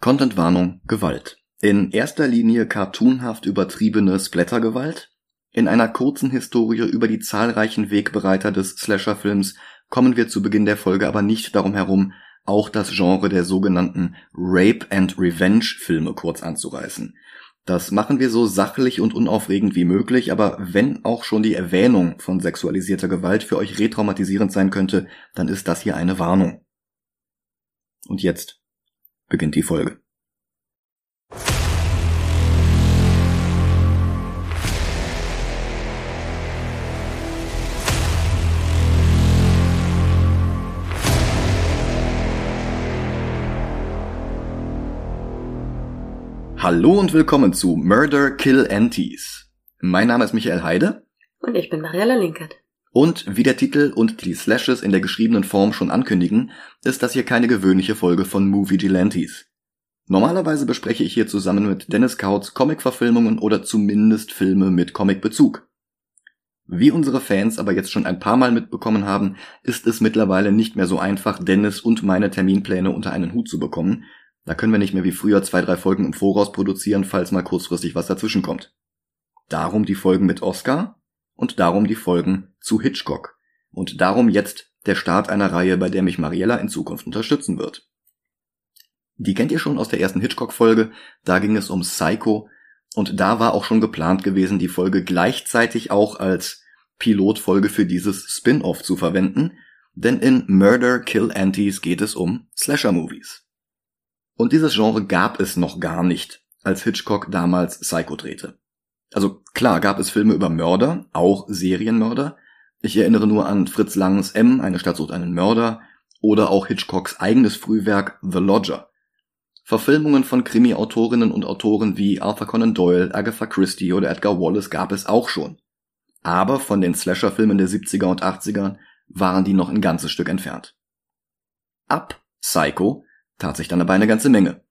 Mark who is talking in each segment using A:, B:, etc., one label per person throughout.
A: Contentwarnung Gewalt. In erster Linie cartoonhaft übertriebene Splattergewalt. In einer kurzen Historie über die zahlreichen Wegbereiter des Slasher-Films kommen wir zu Beginn der Folge aber nicht darum herum, auch das Genre der sogenannten Rape and Revenge Filme kurz anzureißen. Das machen wir so sachlich und unaufregend wie möglich, aber wenn auch schon die Erwähnung von sexualisierter Gewalt für euch retraumatisierend sein könnte, dann ist das hier eine Warnung. Und jetzt beginnt die Folge. Hallo und willkommen zu Murder Kill Antis. Mein Name ist Michael Heide.
B: Und ich bin Mariella Linkert.
A: Und wie der Titel und die Slashes in der geschriebenen Form schon ankündigen, ist das hier keine gewöhnliche Folge von Movie Gelantes. Normalerweise bespreche ich hier zusammen mit Dennis Kautz Comic-Verfilmungen oder zumindest Filme mit Comic-Bezug. Wie unsere Fans aber jetzt schon ein paar Mal mitbekommen haben, ist es mittlerweile nicht mehr so einfach, Dennis und meine Terminpläne unter einen Hut zu bekommen, da können wir nicht mehr wie früher zwei, drei Folgen im Voraus produzieren, falls mal kurzfristig was dazwischen kommt. Darum die Folgen mit Oscar und darum die Folgen zu Hitchcock. Und darum jetzt der Start einer Reihe, bei der mich Mariella in Zukunft unterstützen wird. Die kennt ihr schon aus der ersten Hitchcock-Folge, da ging es um Psycho, und da war auch schon geplant gewesen, die Folge gleichzeitig auch als Pilotfolge für dieses Spin-off zu verwenden, denn in Murder Kill Antis geht es um Slasher-Movies. Und dieses Genre gab es noch gar nicht, als Hitchcock damals Psycho drehte. Also klar gab es Filme über Mörder, auch Serienmörder. Ich erinnere nur an Fritz Langs M, eine Stadt sucht einen Mörder, oder auch Hitchcocks eigenes Frühwerk The Lodger. Verfilmungen von Krimi-Autorinnen und Autoren wie Arthur Conan Doyle, Agatha Christie oder Edgar Wallace gab es auch schon. Aber von den Slasher-Filmen der 70er und 80er waren die noch ein ganzes Stück entfernt. Ab Psycho tat sich dann aber eine ganze Menge.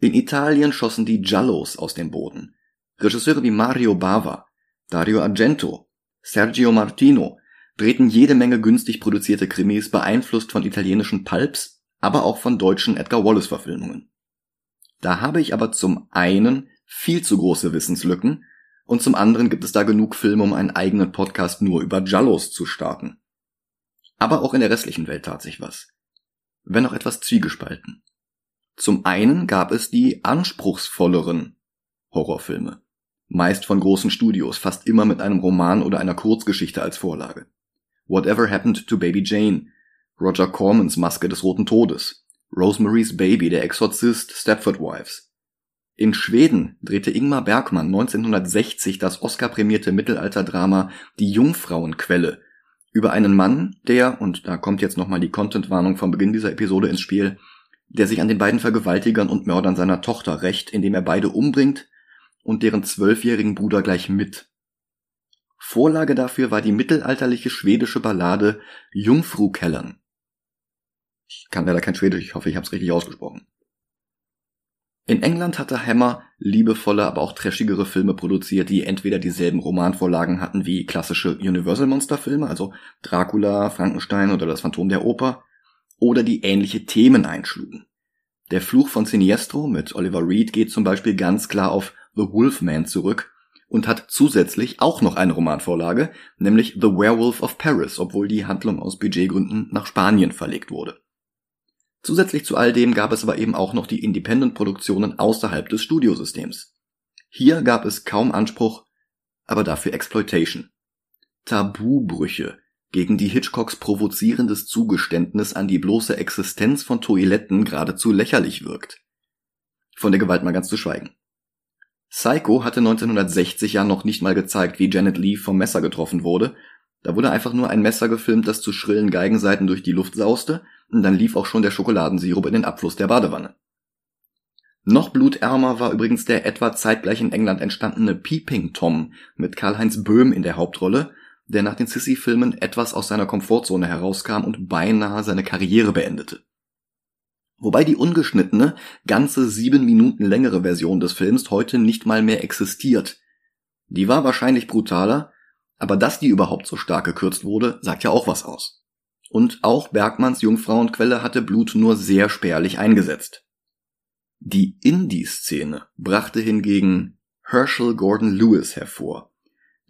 A: In Italien schossen die Giallos aus dem Boden. Regisseure wie Mario Bava, Dario Argento, Sergio Martino drehten jede Menge günstig produzierte Krimis, beeinflusst von italienischen Pulps, aber auch von deutschen Edgar Wallace Verfilmungen. Da habe ich aber zum einen viel zu große Wissenslücken und zum anderen gibt es da genug Filme, um einen eigenen Podcast nur über Giallos zu starten. Aber auch in der restlichen Welt tat sich was. Wenn auch etwas zwiegespalten. Zum einen gab es die anspruchsvolleren Horrorfilme. Meist von großen Studios, fast immer mit einem Roman oder einer Kurzgeschichte als Vorlage. Whatever Happened to Baby Jane, Roger Cormans Maske des Roten Todes, Rosemary's Baby, der Exorzist, Stepford Wives. In Schweden drehte Ingmar Bergmann 1960 das Oscar-prämierte Mittelalterdrama Die Jungfrauenquelle über einen Mann, der, und da kommt jetzt nochmal die Content-Warnung vom Beginn dieser Episode ins Spiel, der sich an den beiden Vergewaltigern und Mördern seiner Tochter rächt, indem er beide umbringt und deren zwölfjährigen Bruder gleich mit. Vorlage dafür war die mittelalterliche schwedische Ballade Jungfru Kellern. Ich kann leider kein Schwedisch, ich hoffe, ich habe es richtig ausgesprochen. In England hatte Hammer liebevolle, aber auch trashigere Filme produziert, die entweder dieselben Romanvorlagen hatten wie klassische Universal Monster Filme, also Dracula, Frankenstein oder das Phantom der Oper, oder die ähnliche Themen einschlugen. Der Fluch von Siniestro mit Oliver Reed geht zum Beispiel ganz klar auf The Wolfman zurück und hat zusätzlich auch noch eine Romanvorlage, nämlich The Werewolf of Paris, obwohl die Handlung aus Budgetgründen nach Spanien verlegt wurde. Zusätzlich zu all dem gab es aber eben auch noch die Independent-Produktionen außerhalb des Studiosystems. Hier gab es kaum Anspruch, aber dafür Exploitation. Tabubrüche, gegen die Hitchcocks provozierendes Zugeständnis an die bloße Existenz von Toiletten geradezu lächerlich wirkt. Von der Gewalt mal ganz zu schweigen. Psycho hatte 1960 ja noch nicht mal gezeigt, wie Janet Lee vom Messer getroffen wurde. Da wurde einfach nur ein Messer gefilmt, das zu schrillen Geigenseiten durch die Luft sauste, und dann lief auch schon der Schokoladensirup in den Abfluss der Badewanne. Noch blutärmer war übrigens der etwa zeitgleich in England entstandene Peeping Tom mit Karl-Heinz Böhm in der Hauptrolle, der nach den Sissy-Filmen etwas aus seiner Komfortzone herauskam und beinahe seine Karriere beendete. Wobei die ungeschnittene, ganze sieben Minuten längere Version des Films heute nicht mal mehr existiert. Die war wahrscheinlich brutaler, aber dass die überhaupt so stark gekürzt wurde, sagt ja auch was aus. Und auch Bergmanns Jungfrauenquelle hatte Blut nur sehr spärlich eingesetzt. Die Indie-Szene brachte hingegen Herschel Gordon Lewis hervor,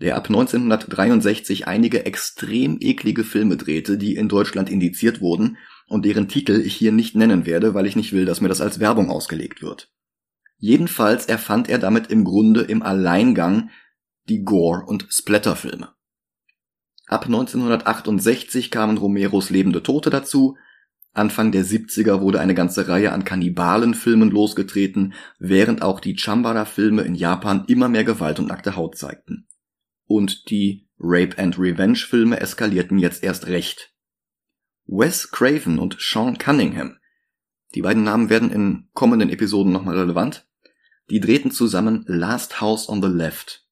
A: der ab 1963 einige extrem eklige Filme drehte, die in Deutschland indiziert wurden und deren Titel ich hier nicht nennen werde, weil ich nicht will, dass mir das als Werbung ausgelegt wird. Jedenfalls erfand er damit im Grunde im Alleingang die Gore- und Splatterfilme. Ab 1968 kamen Romeros Lebende Tote dazu, Anfang der 70er wurde eine ganze Reihe an Kannibalenfilmen losgetreten, während auch die Chambara-Filme in Japan immer mehr Gewalt und nackte Haut zeigten. Und die Rape and Revenge-Filme eskalierten jetzt erst recht. Wes Craven und Sean Cunningham, die beiden Namen werden in kommenden Episoden nochmal relevant, die drehten zusammen Last House on the Left.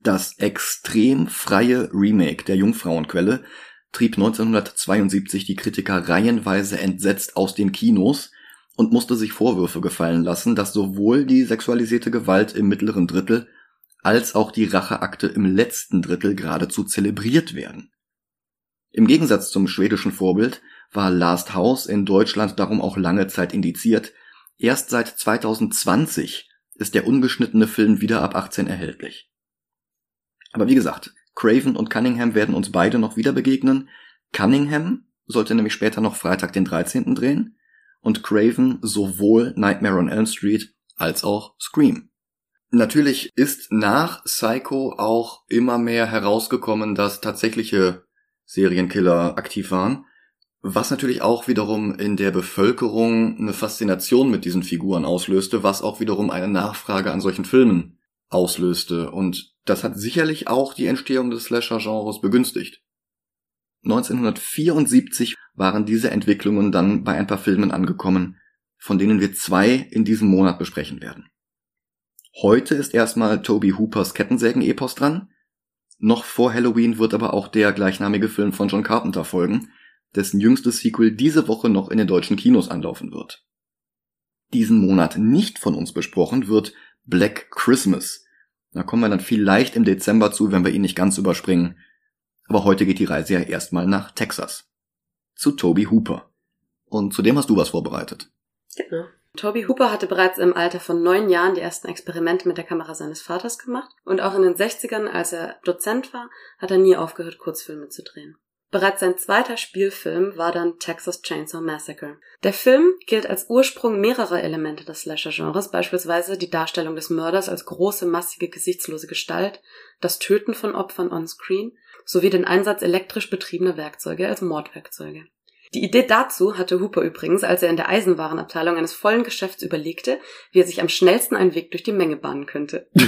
A: Das extrem freie Remake der Jungfrauenquelle trieb 1972 die Kritiker reihenweise entsetzt aus den Kinos und musste sich Vorwürfe gefallen lassen, dass sowohl die sexualisierte Gewalt im mittleren Drittel als auch die Racheakte im letzten Drittel geradezu zelebriert werden. Im Gegensatz zum schwedischen Vorbild war Last House in Deutschland darum auch lange Zeit indiziert. Erst seit 2020 ist der ungeschnittene Film wieder ab 18 erhältlich. Aber wie gesagt, Craven und Cunningham werden uns beide noch wieder begegnen. Cunningham sollte nämlich später noch Freitag den 13. drehen und Craven sowohl Nightmare on Elm Street als auch Scream. Natürlich ist nach Psycho auch immer mehr herausgekommen, dass tatsächliche Serienkiller aktiv waren, was natürlich auch wiederum in der Bevölkerung eine Faszination mit diesen Figuren auslöste, was auch wiederum eine Nachfrage an solchen Filmen auslöste. Und das hat sicherlich auch die Entstehung des Slasher-Genres begünstigt. 1974 waren diese Entwicklungen dann bei ein paar Filmen angekommen, von denen wir zwei in diesem Monat besprechen werden. Heute ist erstmal Toby Hoopers Kettensägen-Epos dran. Noch vor Halloween wird aber auch der gleichnamige Film von John Carpenter folgen, dessen jüngstes Sequel diese Woche noch in den deutschen Kinos anlaufen wird. Diesen Monat nicht von uns besprochen wird Black Christmas. Da kommen wir dann vielleicht im Dezember zu, wenn wir ihn nicht ganz überspringen. Aber heute geht die Reise ja erstmal nach Texas. Zu Toby Hooper. Und zu dem hast du was vorbereitet.
B: Genau. Toby Hooper hatte bereits im Alter von neun Jahren die ersten Experimente mit der Kamera seines Vaters gemacht und auch in den 60ern, als er Dozent war, hat er nie aufgehört, Kurzfilme zu drehen. Bereits sein zweiter Spielfilm war dann Texas Chainsaw Massacre. Der Film gilt als Ursprung mehrerer Elemente des Slasher-Genres, beispielsweise die Darstellung des Mörders als große, massige, gesichtslose Gestalt, das Töten von Opfern on-screen sowie den Einsatz elektrisch betriebener Werkzeuge als Mordwerkzeuge. Die Idee dazu hatte Hooper übrigens, als er in der Eisenwarenabteilung eines vollen Geschäfts überlegte, wie er sich am schnellsten einen Weg durch die Menge bahnen könnte.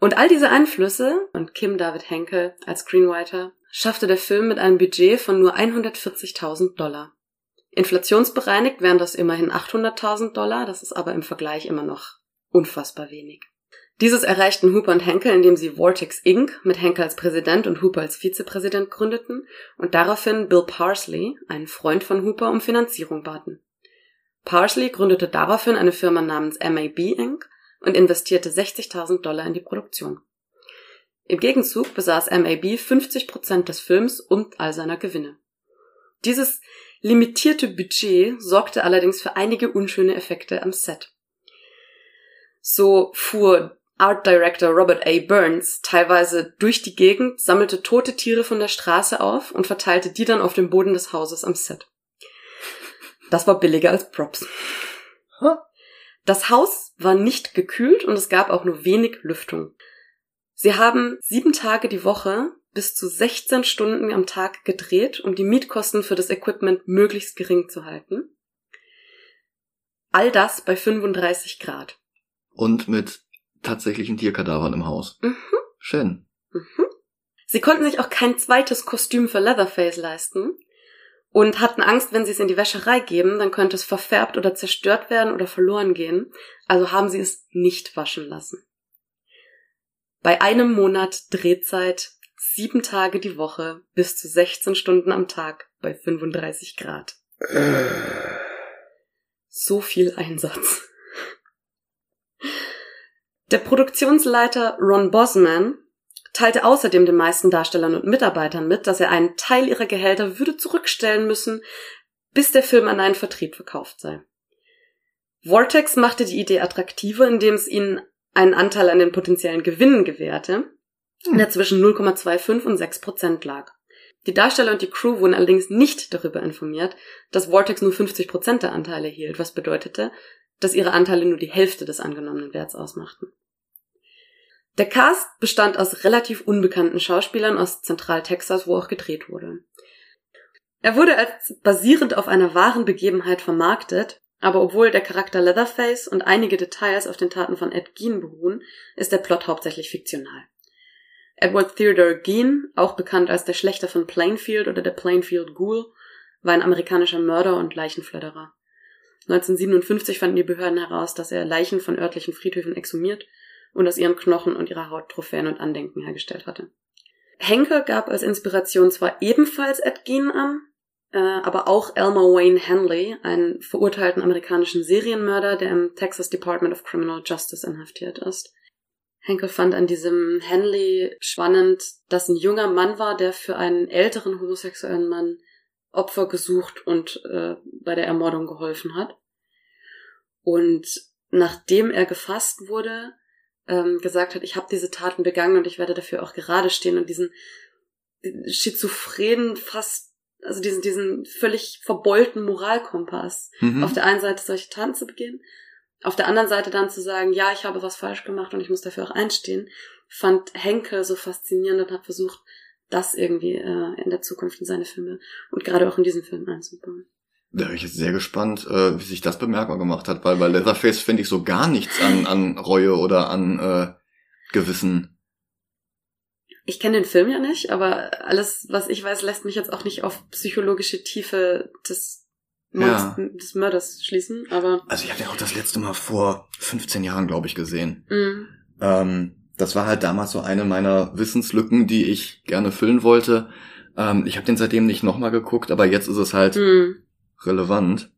B: Und all diese Einflüsse und Kim David Henkel als Screenwriter schaffte der Film mit einem Budget von nur 140.000 Dollar. Inflationsbereinigt wären das immerhin 800.000 Dollar, das ist aber im Vergleich immer noch unfassbar wenig. Dieses erreichten Hooper und Henkel, indem sie Vortex Inc. mit Henkel als Präsident und Hooper als Vizepräsident gründeten und daraufhin Bill Parsley, einen Freund von Hooper, um Finanzierung baten. Parsley gründete daraufhin eine Firma namens MAB Inc und investierte 60.000 Dollar in die Produktion. Im Gegenzug besaß MAB 50 Prozent des Films und all seiner Gewinne. Dieses limitierte Budget sorgte allerdings für einige unschöne Effekte am Set. So fuhr Art Director Robert A. Burns teilweise durch die Gegend, sammelte tote Tiere von der Straße auf und verteilte die dann auf dem Boden des Hauses am Set. Das war billiger als Props. Das Haus war nicht gekühlt und es gab auch nur wenig Lüftung. Sie haben sieben Tage die Woche bis zu 16 Stunden am Tag gedreht, um die Mietkosten für das Equipment möglichst gering zu halten. All das bei 35 Grad.
A: Und mit tatsächlichen Tierkadavern im Haus. Mhm. Schön. Mhm.
B: Sie konnten sich auch kein zweites Kostüm für Leatherface leisten, und hatten Angst, wenn sie es in die Wäscherei geben, dann könnte es verfärbt oder zerstört werden oder verloren gehen. Also haben sie es nicht waschen lassen. Bei einem Monat Drehzeit, sieben Tage die Woche, bis zu 16 Stunden am Tag bei 35 Grad. So viel Einsatz. Der Produktionsleiter Ron Bosman teilte außerdem den meisten Darstellern und Mitarbeitern mit, dass er einen Teil ihrer Gehälter würde zurückstellen müssen, bis der Film an einen Vertrieb verkauft sei. Vortex machte die Idee attraktiver, indem es ihnen einen Anteil an den potenziellen Gewinnen gewährte, der zwischen 0,25 und 6 Prozent lag. Die Darsteller und die Crew wurden allerdings nicht darüber informiert, dass Vortex nur 50 Prozent der Anteile hielt, was bedeutete, dass ihre Anteile nur die Hälfte des angenommenen Werts ausmachten. Der Cast bestand aus relativ unbekannten Schauspielern aus Zentral-Texas, wo auch gedreht wurde. Er wurde als basierend auf einer wahren Begebenheit vermarktet, aber obwohl der Charakter Leatherface und einige Details auf den Taten von Ed Gein beruhen, ist der Plot hauptsächlich fiktional. Edward Theodore Gein, auch bekannt als der Schlechter von Plainfield oder der Plainfield Ghoul, war ein amerikanischer Mörder und Leichenfledderer. 1957 fanden die Behörden heraus, dass er Leichen von örtlichen Friedhöfen exhumiert und aus ihren Knochen und ihrer Haut Trophäen und Andenken hergestellt hatte. Henke gab als Inspiration zwar ebenfalls Ed Gein an, äh, aber auch Elmer Wayne Henley, einen verurteilten amerikanischen Serienmörder, der im Texas Department of Criminal Justice inhaftiert ist. Henkel fand an diesem Henley spannend, dass ein junger Mann war, der für einen älteren homosexuellen Mann Opfer gesucht und äh, bei der Ermordung geholfen hat. Und nachdem er gefasst wurde, ähm, gesagt hat, ich habe diese Taten begangen und ich werde dafür auch gerade stehen und diesen schizophrenen, fast, also diesen, diesen völlig verbeulten Moralkompass. Mhm. Auf der einen Seite solche Taten zu begehen, auf der anderen Seite dann zu sagen, ja, ich habe was falsch gemacht und ich muss dafür auch einstehen, fand Henke so faszinierend und hat versucht, das irgendwie äh, in der Zukunft in seine Filme und gerade auch in diesen Film einzubauen.
A: Da bin ich jetzt sehr gespannt, äh, wie sich das bemerkbar gemacht hat, weil bei Leatherface finde ich so gar nichts an, an Reue oder an äh, Gewissen.
B: Ich kenne den Film ja nicht, aber alles, was ich weiß, lässt mich jetzt auch nicht auf psychologische Tiefe des, ja. des Mörders schließen. Aber
A: also ich habe den auch das letzte Mal vor 15 Jahren, glaube ich, gesehen. Mhm. Ähm, das war halt damals so eine meiner Wissenslücken, die ich gerne füllen wollte. Ähm, ich habe den seitdem nicht nochmal geguckt, aber jetzt ist es halt mhm relevant.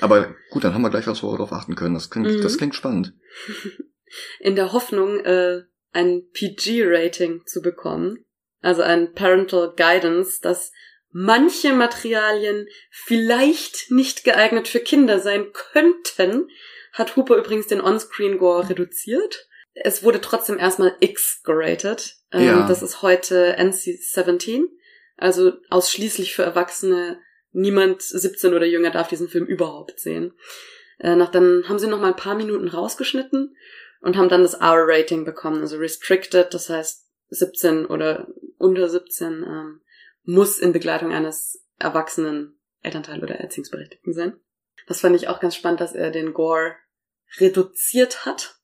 A: Aber gut, dann haben wir gleich was, wo wir darauf achten können. Das klingt, mhm. das klingt spannend.
B: In der Hoffnung, äh, ein PG-Rating zu bekommen, also ein Parental Guidance, dass manche Materialien vielleicht nicht geeignet für Kinder sein könnten, hat Hooper übrigens den On-Screen-Gore reduziert. Es wurde trotzdem erstmal X geratet. Ähm, ja. Das ist heute NC-17, also ausschließlich für Erwachsene niemand 17 oder jünger darf diesen Film überhaupt sehen. Äh, nach dann haben sie noch mal ein paar Minuten rausgeschnitten und haben dann das R-Rating bekommen, also restricted, das heißt 17 oder unter 17 ähm, muss in Begleitung eines erwachsenen Elternteil oder Erziehungsberechtigten sein. Das fand ich auch ganz spannend, dass er den Gore reduziert hat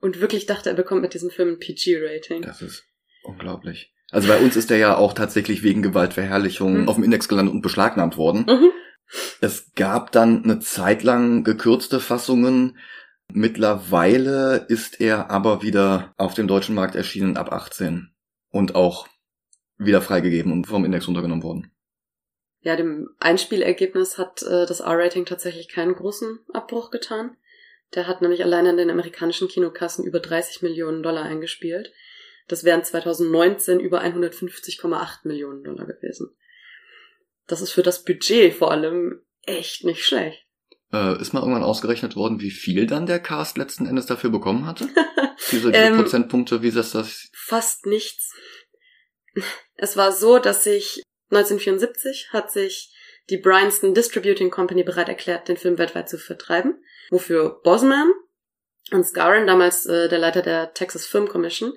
B: und wirklich dachte, er bekommt mit diesem Film ein PG-Rating.
A: Das ist unglaublich. Also bei uns ist der ja auch tatsächlich wegen Gewaltverherrlichung mhm. auf dem Index gelandet und beschlagnahmt worden. Mhm. Es gab dann eine Zeit lang gekürzte Fassungen. Mittlerweile ist er aber wieder auf dem deutschen Markt erschienen ab 18 und auch wieder freigegeben und vom Index runtergenommen worden.
B: Ja, dem Einspielergebnis hat äh, das R-Rating tatsächlich keinen großen Abbruch getan. Der hat nämlich alleine in den amerikanischen Kinokassen über 30 Millionen Dollar eingespielt. Das wären 2019 über 150,8 Millionen Dollar gewesen. Das ist für das Budget vor allem echt nicht schlecht.
A: Äh, ist mal irgendwann ausgerechnet worden, wie viel dann der Cast letzten Endes dafür bekommen hatte? diese, diese ähm, Prozentpunkte, wie ist das das?
B: Fast nichts. Es war so, dass sich 1974 hat sich die Bryanston Distributing Company bereit erklärt, den Film weltweit zu vertreiben, wofür Bosman und Scarron, damals äh, der Leiter der Texas Film Commission,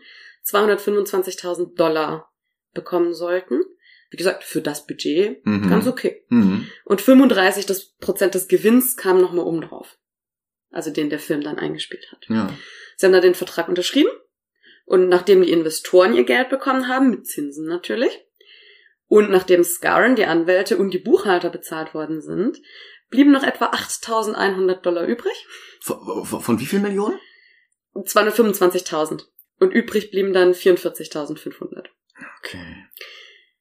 B: 225.000 Dollar bekommen sollten. Wie gesagt, für das Budget mhm. ganz okay. Mhm. Und 35 das Prozent des Gewinns kam nochmal oben drauf. Also den der Film dann eingespielt hat. Ja. Sie haben da den Vertrag unterschrieben. Und nachdem die Investoren ihr Geld bekommen haben, mit Zinsen natürlich, und nachdem Scarron, die Anwälte und die Buchhalter bezahlt worden sind, blieben noch etwa 8.100 Dollar übrig.
A: Von, von wie viel Millionen?
B: 225.000. Und übrig blieben dann 44.500.
A: Okay.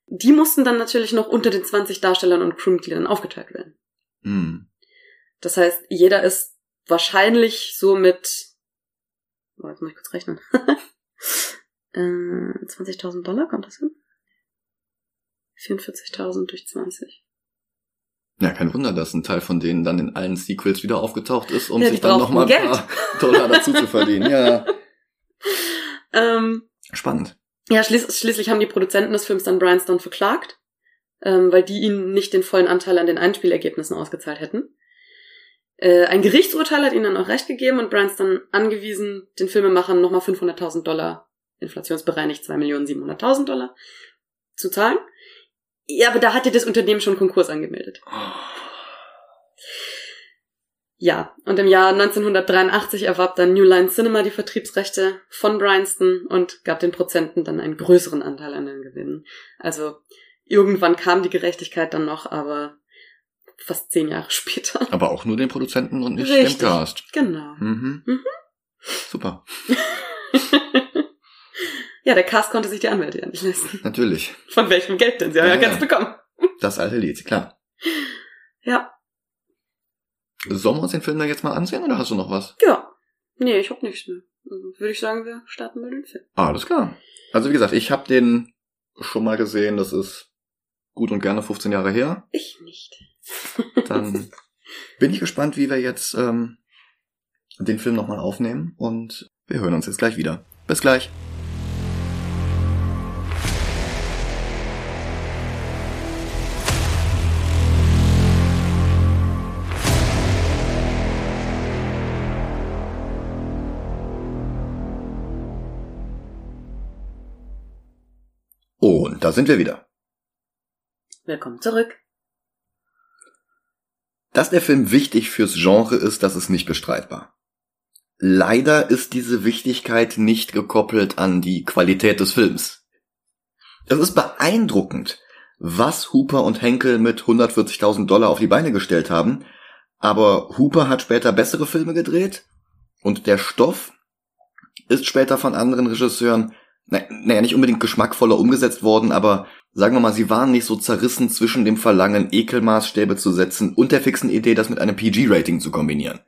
B: Die mussten dann natürlich noch unter den 20 Darstellern und Crewmitgliedern aufgeteilt werden. Hm. Das heißt, jeder ist wahrscheinlich so mit, oh, jetzt muss ich kurz rechnen. äh, 20.000 Dollar kommt das hin? 44.000 durch 20.
A: Ja, kein Wunder, dass ein Teil von denen dann in allen Sequels wieder aufgetaucht ist, um
B: Ja,
A: sich dann nochmal ein paar Dollar dazu zu verdienen. Ja,
B: Ähm,
A: spannend.
B: ja, schließ schließlich haben die Produzenten des Films dann Bryanston verklagt, ähm, weil die ihnen nicht den vollen Anteil an den Einspielergebnissen ausgezahlt hätten. Äh, ein Gerichtsurteil hat ihnen dann auch recht gegeben und Bryanston angewiesen, den Filmemachern nochmal 500.000 Dollar, inflationsbereinigt 2.700.000 Dollar, zu zahlen. Ja, aber da hatte das Unternehmen schon Konkurs angemeldet. Ja, und im Jahr 1983 erwarb dann New Line Cinema die Vertriebsrechte von Bryanston und gab den Prozenten dann einen größeren Anteil an den Gewinnen. Also irgendwann kam die Gerechtigkeit dann noch, aber fast zehn Jahre später.
A: Aber auch nur den Produzenten und nicht
B: Richtig.
A: dem Cast.
B: Genau.
A: Mhm.
B: Mhm.
A: Super,
B: ja, der Cast konnte sich die Anwälte ja nicht leisten.
A: natürlich.
B: Von welchem Geld denn? Sie haben ja,
A: Ja,
B: ganz bekommen.
A: Das alte Lied, klar.
B: Ja,
A: Sollen wir uns den Film da jetzt mal ansehen oder hast du noch was?
B: ja. Nee, ich hab nichts mehr. Also würde ich sagen, wir starten mal den Film.
A: Alles klar. Also wie gesagt, ich habe den schon mal gesehen, das ist gut und gerne 15 Jahre her.
B: Ich nicht.
A: Dann bin ich gespannt, wie wir jetzt ähm, den Film nochmal aufnehmen und wir hören uns jetzt gleich wieder. Bis gleich. Da sind wir wieder.
B: Willkommen zurück.
A: Dass der Film wichtig fürs Genre ist, das ist nicht bestreitbar. Leider ist diese Wichtigkeit nicht gekoppelt an die Qualität des Films. Es ist beeindruckend, was Hooper und Henkel mit 140.000 Dollar auf die Beine gestellt haben, aber Hooper hat später bessere Filme gedreht und der Stoff ist später von anderen Regisseuren, naja, nicht unbedingt geschmackvoller umgesetzt worden, aber sagen wir mal, sie waren nicht so zerrissen zwischen dem Verlangen, Ekelmaßstäbe zu setzen und der fixen Idee, das mit einem PG-Rating zu kombinieren.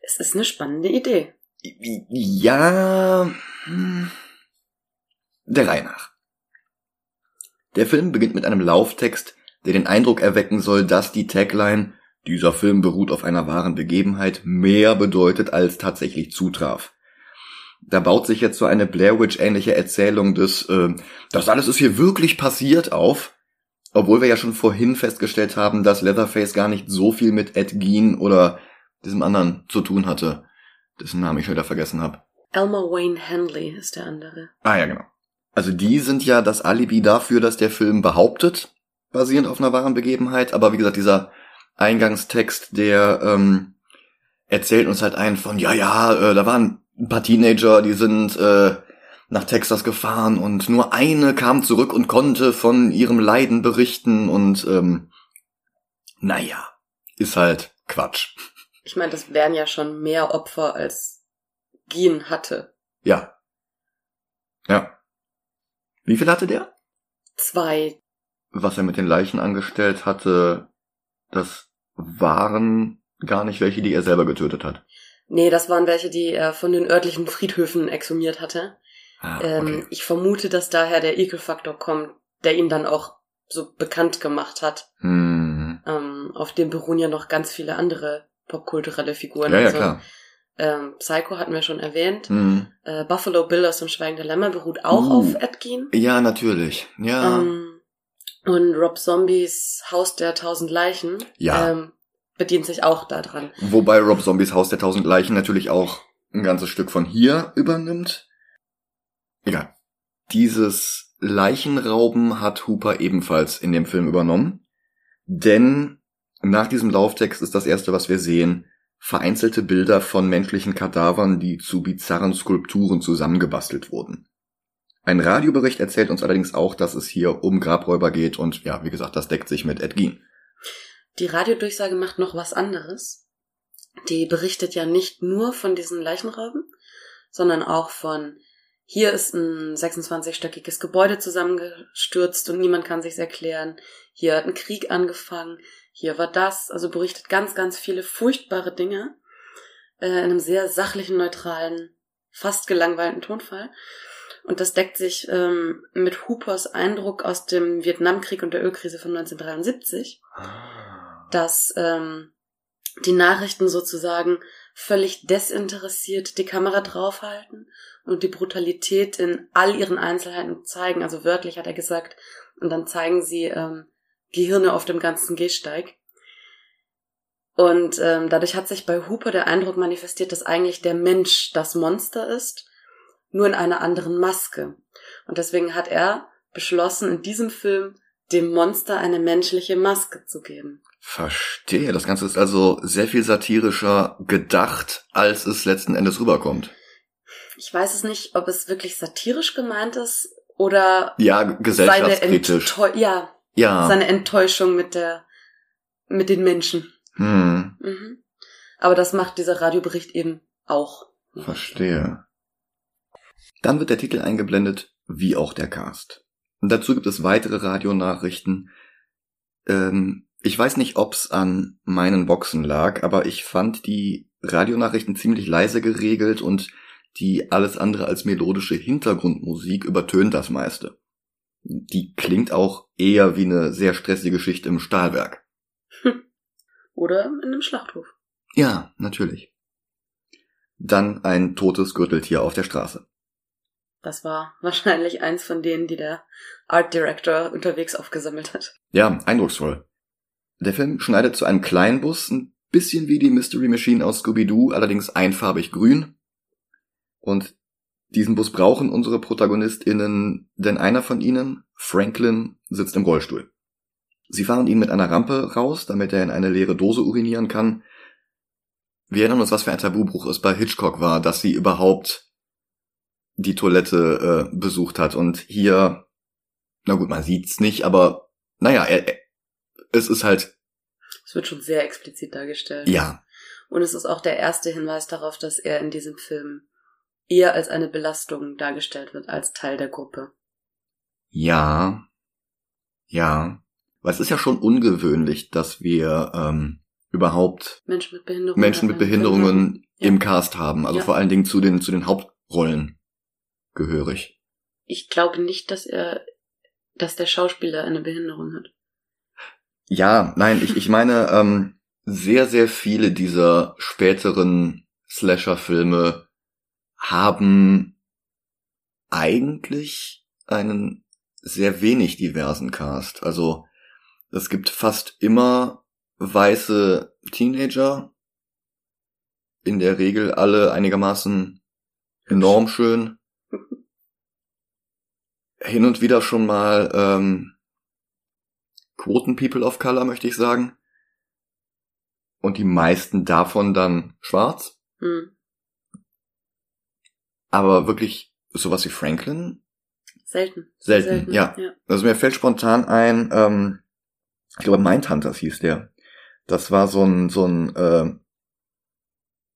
B: Es ist eine spannende Idee.
A: Ja, hm, der Reihe nach. Der Film beginnt mit einem Lauftext, der den Eindruck erwecken soll, dass die Tagline dieser Film beruht auf einer wahren Begebenheit mehr bedeutet, als tatsächlich zutraf. Da baut sich jetzt so eine Blair Witch ähnliche Erzählung des, äh, das alles ist hier wirklich passiert auf, obwohl wir ja schon vorhin festgestellt haben, dass Leatherface gar nicht so viel mit Ed Gein oder diesem anderen zu tun hatte, dessen Namen ich schon wieder vergessen habe.
B: Elmer Wayne Hanley ist der andere.
A: Ah ja, genau. Also die sind ja das Alibi dafür, dass der Film behauptet, basierend auf einer wahren Begebenheit. Aber wie gesagt, dieser Eingangstext, der ähm, erzählt uns halt einen von, ja, ja, äh, da waren ein paar Teenager, die sind äh, nach Texas gefahren und nur eine kam zurück und konnte von ihrem Leiden berichten und ähm, naja, ist halt Quatsch.
B: Ich meine, das wären ja schon mehr Opfer als Gien hatte.
A: Ja. Ja. Wie viel hatte der?
B: Zwei.
A: was er mit den Leichen angestellt hatte, das waren gar nicht welche, die er selber getötet hat.
B: Nee, das waren welche, die er von den örtlichen Friedhöfen exhumiert hatte.
A: Ah,
B: Ähm, ich vermute, dass daher der Ekelfaktor kommt, der ihn dann auch so bekannt gemacht hat.
A: Hm.
B: Ähm, auf dem beruhen ja noch ganz viele andere popkulturelle Figuren.
A: Ja, ja,
B: Also,
A: klar.
B: Ähm, Psycho hatten wir schon erwähnt.
A: Hm.
B: Äh, Buffalo Bill aus dem Schweigen der Lämmer beruht auch
A: Uh.
B: auf Ed Gein.
A: Ja, natürlich. Ja.
B: Ähm, und Rob Zombies Haus der tausend Leichen
A: Ja.
B: ähm, bedient sich auch daran.
A: Wobei Rob Zombies Haus der tausend Leichen natürlich auch ein ganzes Stück von hier übernimmt. Egal. Dieses Leichenrauben hat Hooper ebenfalls in dem Film übernommen. Denn nach diesem Lauftext ist das erste, was wir sehen, vereinzelte Bilder von menschlichen Kadavern, die zu bizarren Skulpturen zusammengebastelt wurden. Ein Radiobericht erzählt uns allerdings auch, dass es hier um Grabräuber geht und ja, wie gesagt, das deckt sich mit Ed Gein.
B: Die Radiodurchsage macht noch was anderes. Die berichtet ja nicht nur von diesen Leichenrauben, sondern auch von hier ist ein 26-stöckiges Gebäude zusammengestürzt und niemand kann sich's erklären. Hier hat ein Krieg angefangen. Hier war das. Also berichtet ganz, ganz viele furchtbare Dinge äh, in einem sehr sachlichen, neutralen, fast gelangweilten Tonfall. Und das deckt sich ähm, mit Hoopers Eindruck aus dem Vietnamkrieg und der Ölkrise von 1973, dass ähm, die Nachrichten sozusagen völlig desinteressiert die Kamera draufhalten und die Brutalität in all ihren Einzelheiten zeigen. Also wörtlich hat er gesagt. Und dann zeigen sie ähm, Gehirne auf dem ganzen Gehsteig. Und ähm, dadurch hat sich bei Hooper der Eindruck manifestiert, dass eigentlich der Mensch das Monster ist, nur in einer anderen Maske. Und deswegen hat er beschlossen, in diesem Film dem Monster eine menschliche Maske zu geben.
A: Verstehe. Das Ganze ist also sehr viel satirischer gedacht, als es letzten Endes rüberkommt.
B: Ich weiß es nicht, ob es wirklich satirisch gemeint ist oder
A: Ja,
B: seine,
A: gesellschaftskritisch.
B: Enttäu ja,
A: Ja.
B: seine Enttäuschung mit der mit den Menschen.
A: Hm,
B: Mhm. Aber das macht dieser Radiobericht eben auch.
A: verstehe. Dann wird der Titel eingeblendet, wie auch der Cast. Und dazu gibt es weitere Radionachrichten. Ähm, ich weiß nicht, ob's an meinen Boxen lag, aber ich fand die Radionachrichten ziemlich leise geregelt und die alles andere als melodische Hintergrundmusik übertönt das meiste. Die klingt auch eher wie eine sehr stressige Geschichte im Stahlwerk.
B: Oder in einem Schlachthof.
A: Ja, natürlich. Dann ein totes Gürteltier auf der Straße.
B: Das war wahrscheinlich eins von denen, die der Art Director unterwegs aufgesammelt hat.
A: Ja, eindrucksvoll. Der Film schneidet zu einem kleinen Bus, ein bisschen wie die Mystery Machine aus Scooby-Doo, allerdings einfarbig grün. Und diesen Bus brauchen unsere ProtagonistInnen, denn einer von ihnen, Franklin, sitzt im Rollstuhl. Sie fahren ihn mit einer Rampe raus, damit er in eine leere Dose urinieren kann. Wir erinnern uns, was für ein Tabubruch es bei Hitchcock war, dass sie überhaupt die Toilette äh, besucht hat. Und hier, na gut, man sieht's nicht, aber naja, er, es ist halt,
B: Es wird schon sehr explizit dargestellt.
A: ja,
B: Und es ist auch der erste Hinweis darauf, dass er in diesem Film eher als eine Belastung dargestellt wird, als Teil der Gruppe.
A: ja, ja. Weil es ist ja schon ungewöhnlich, dass wir ähm, überhaupt
B: Menschen mit Behinderungen.
A: Menschen mit Behinderungen.
B: Ja.
A: im Cast haben. Also
B: Ja.
A: vor allen Dingen zu den, zu den Hauptrollen gehörig.
B: Ich glaube nicht, dass er, dass der Schauspieler eine Behinderung hat.
A: Ja, nein, ich, ich meine, ähm, sehr, sehr viele dieser späteren Slasher-Filme haben eigentlich einen sehr wenig diversen Cast. Also es gibt fast immer weiße Teenager, in der Regel alle einigermaßen enorm schön. Hin und wieder schon mal ähm, Quoten People of Color, möchte ich sagen. Und die meisten davon dann schwarz.
B: Hm.
A: Aber wirklich sowas wie Franklin?
B: Selten.
A: Selten, ja.
B: ja.
A: Also mir fällt spontan ein, ähm, ich glaube Mindhunters hieß der. Das war so ein, so ein, äh,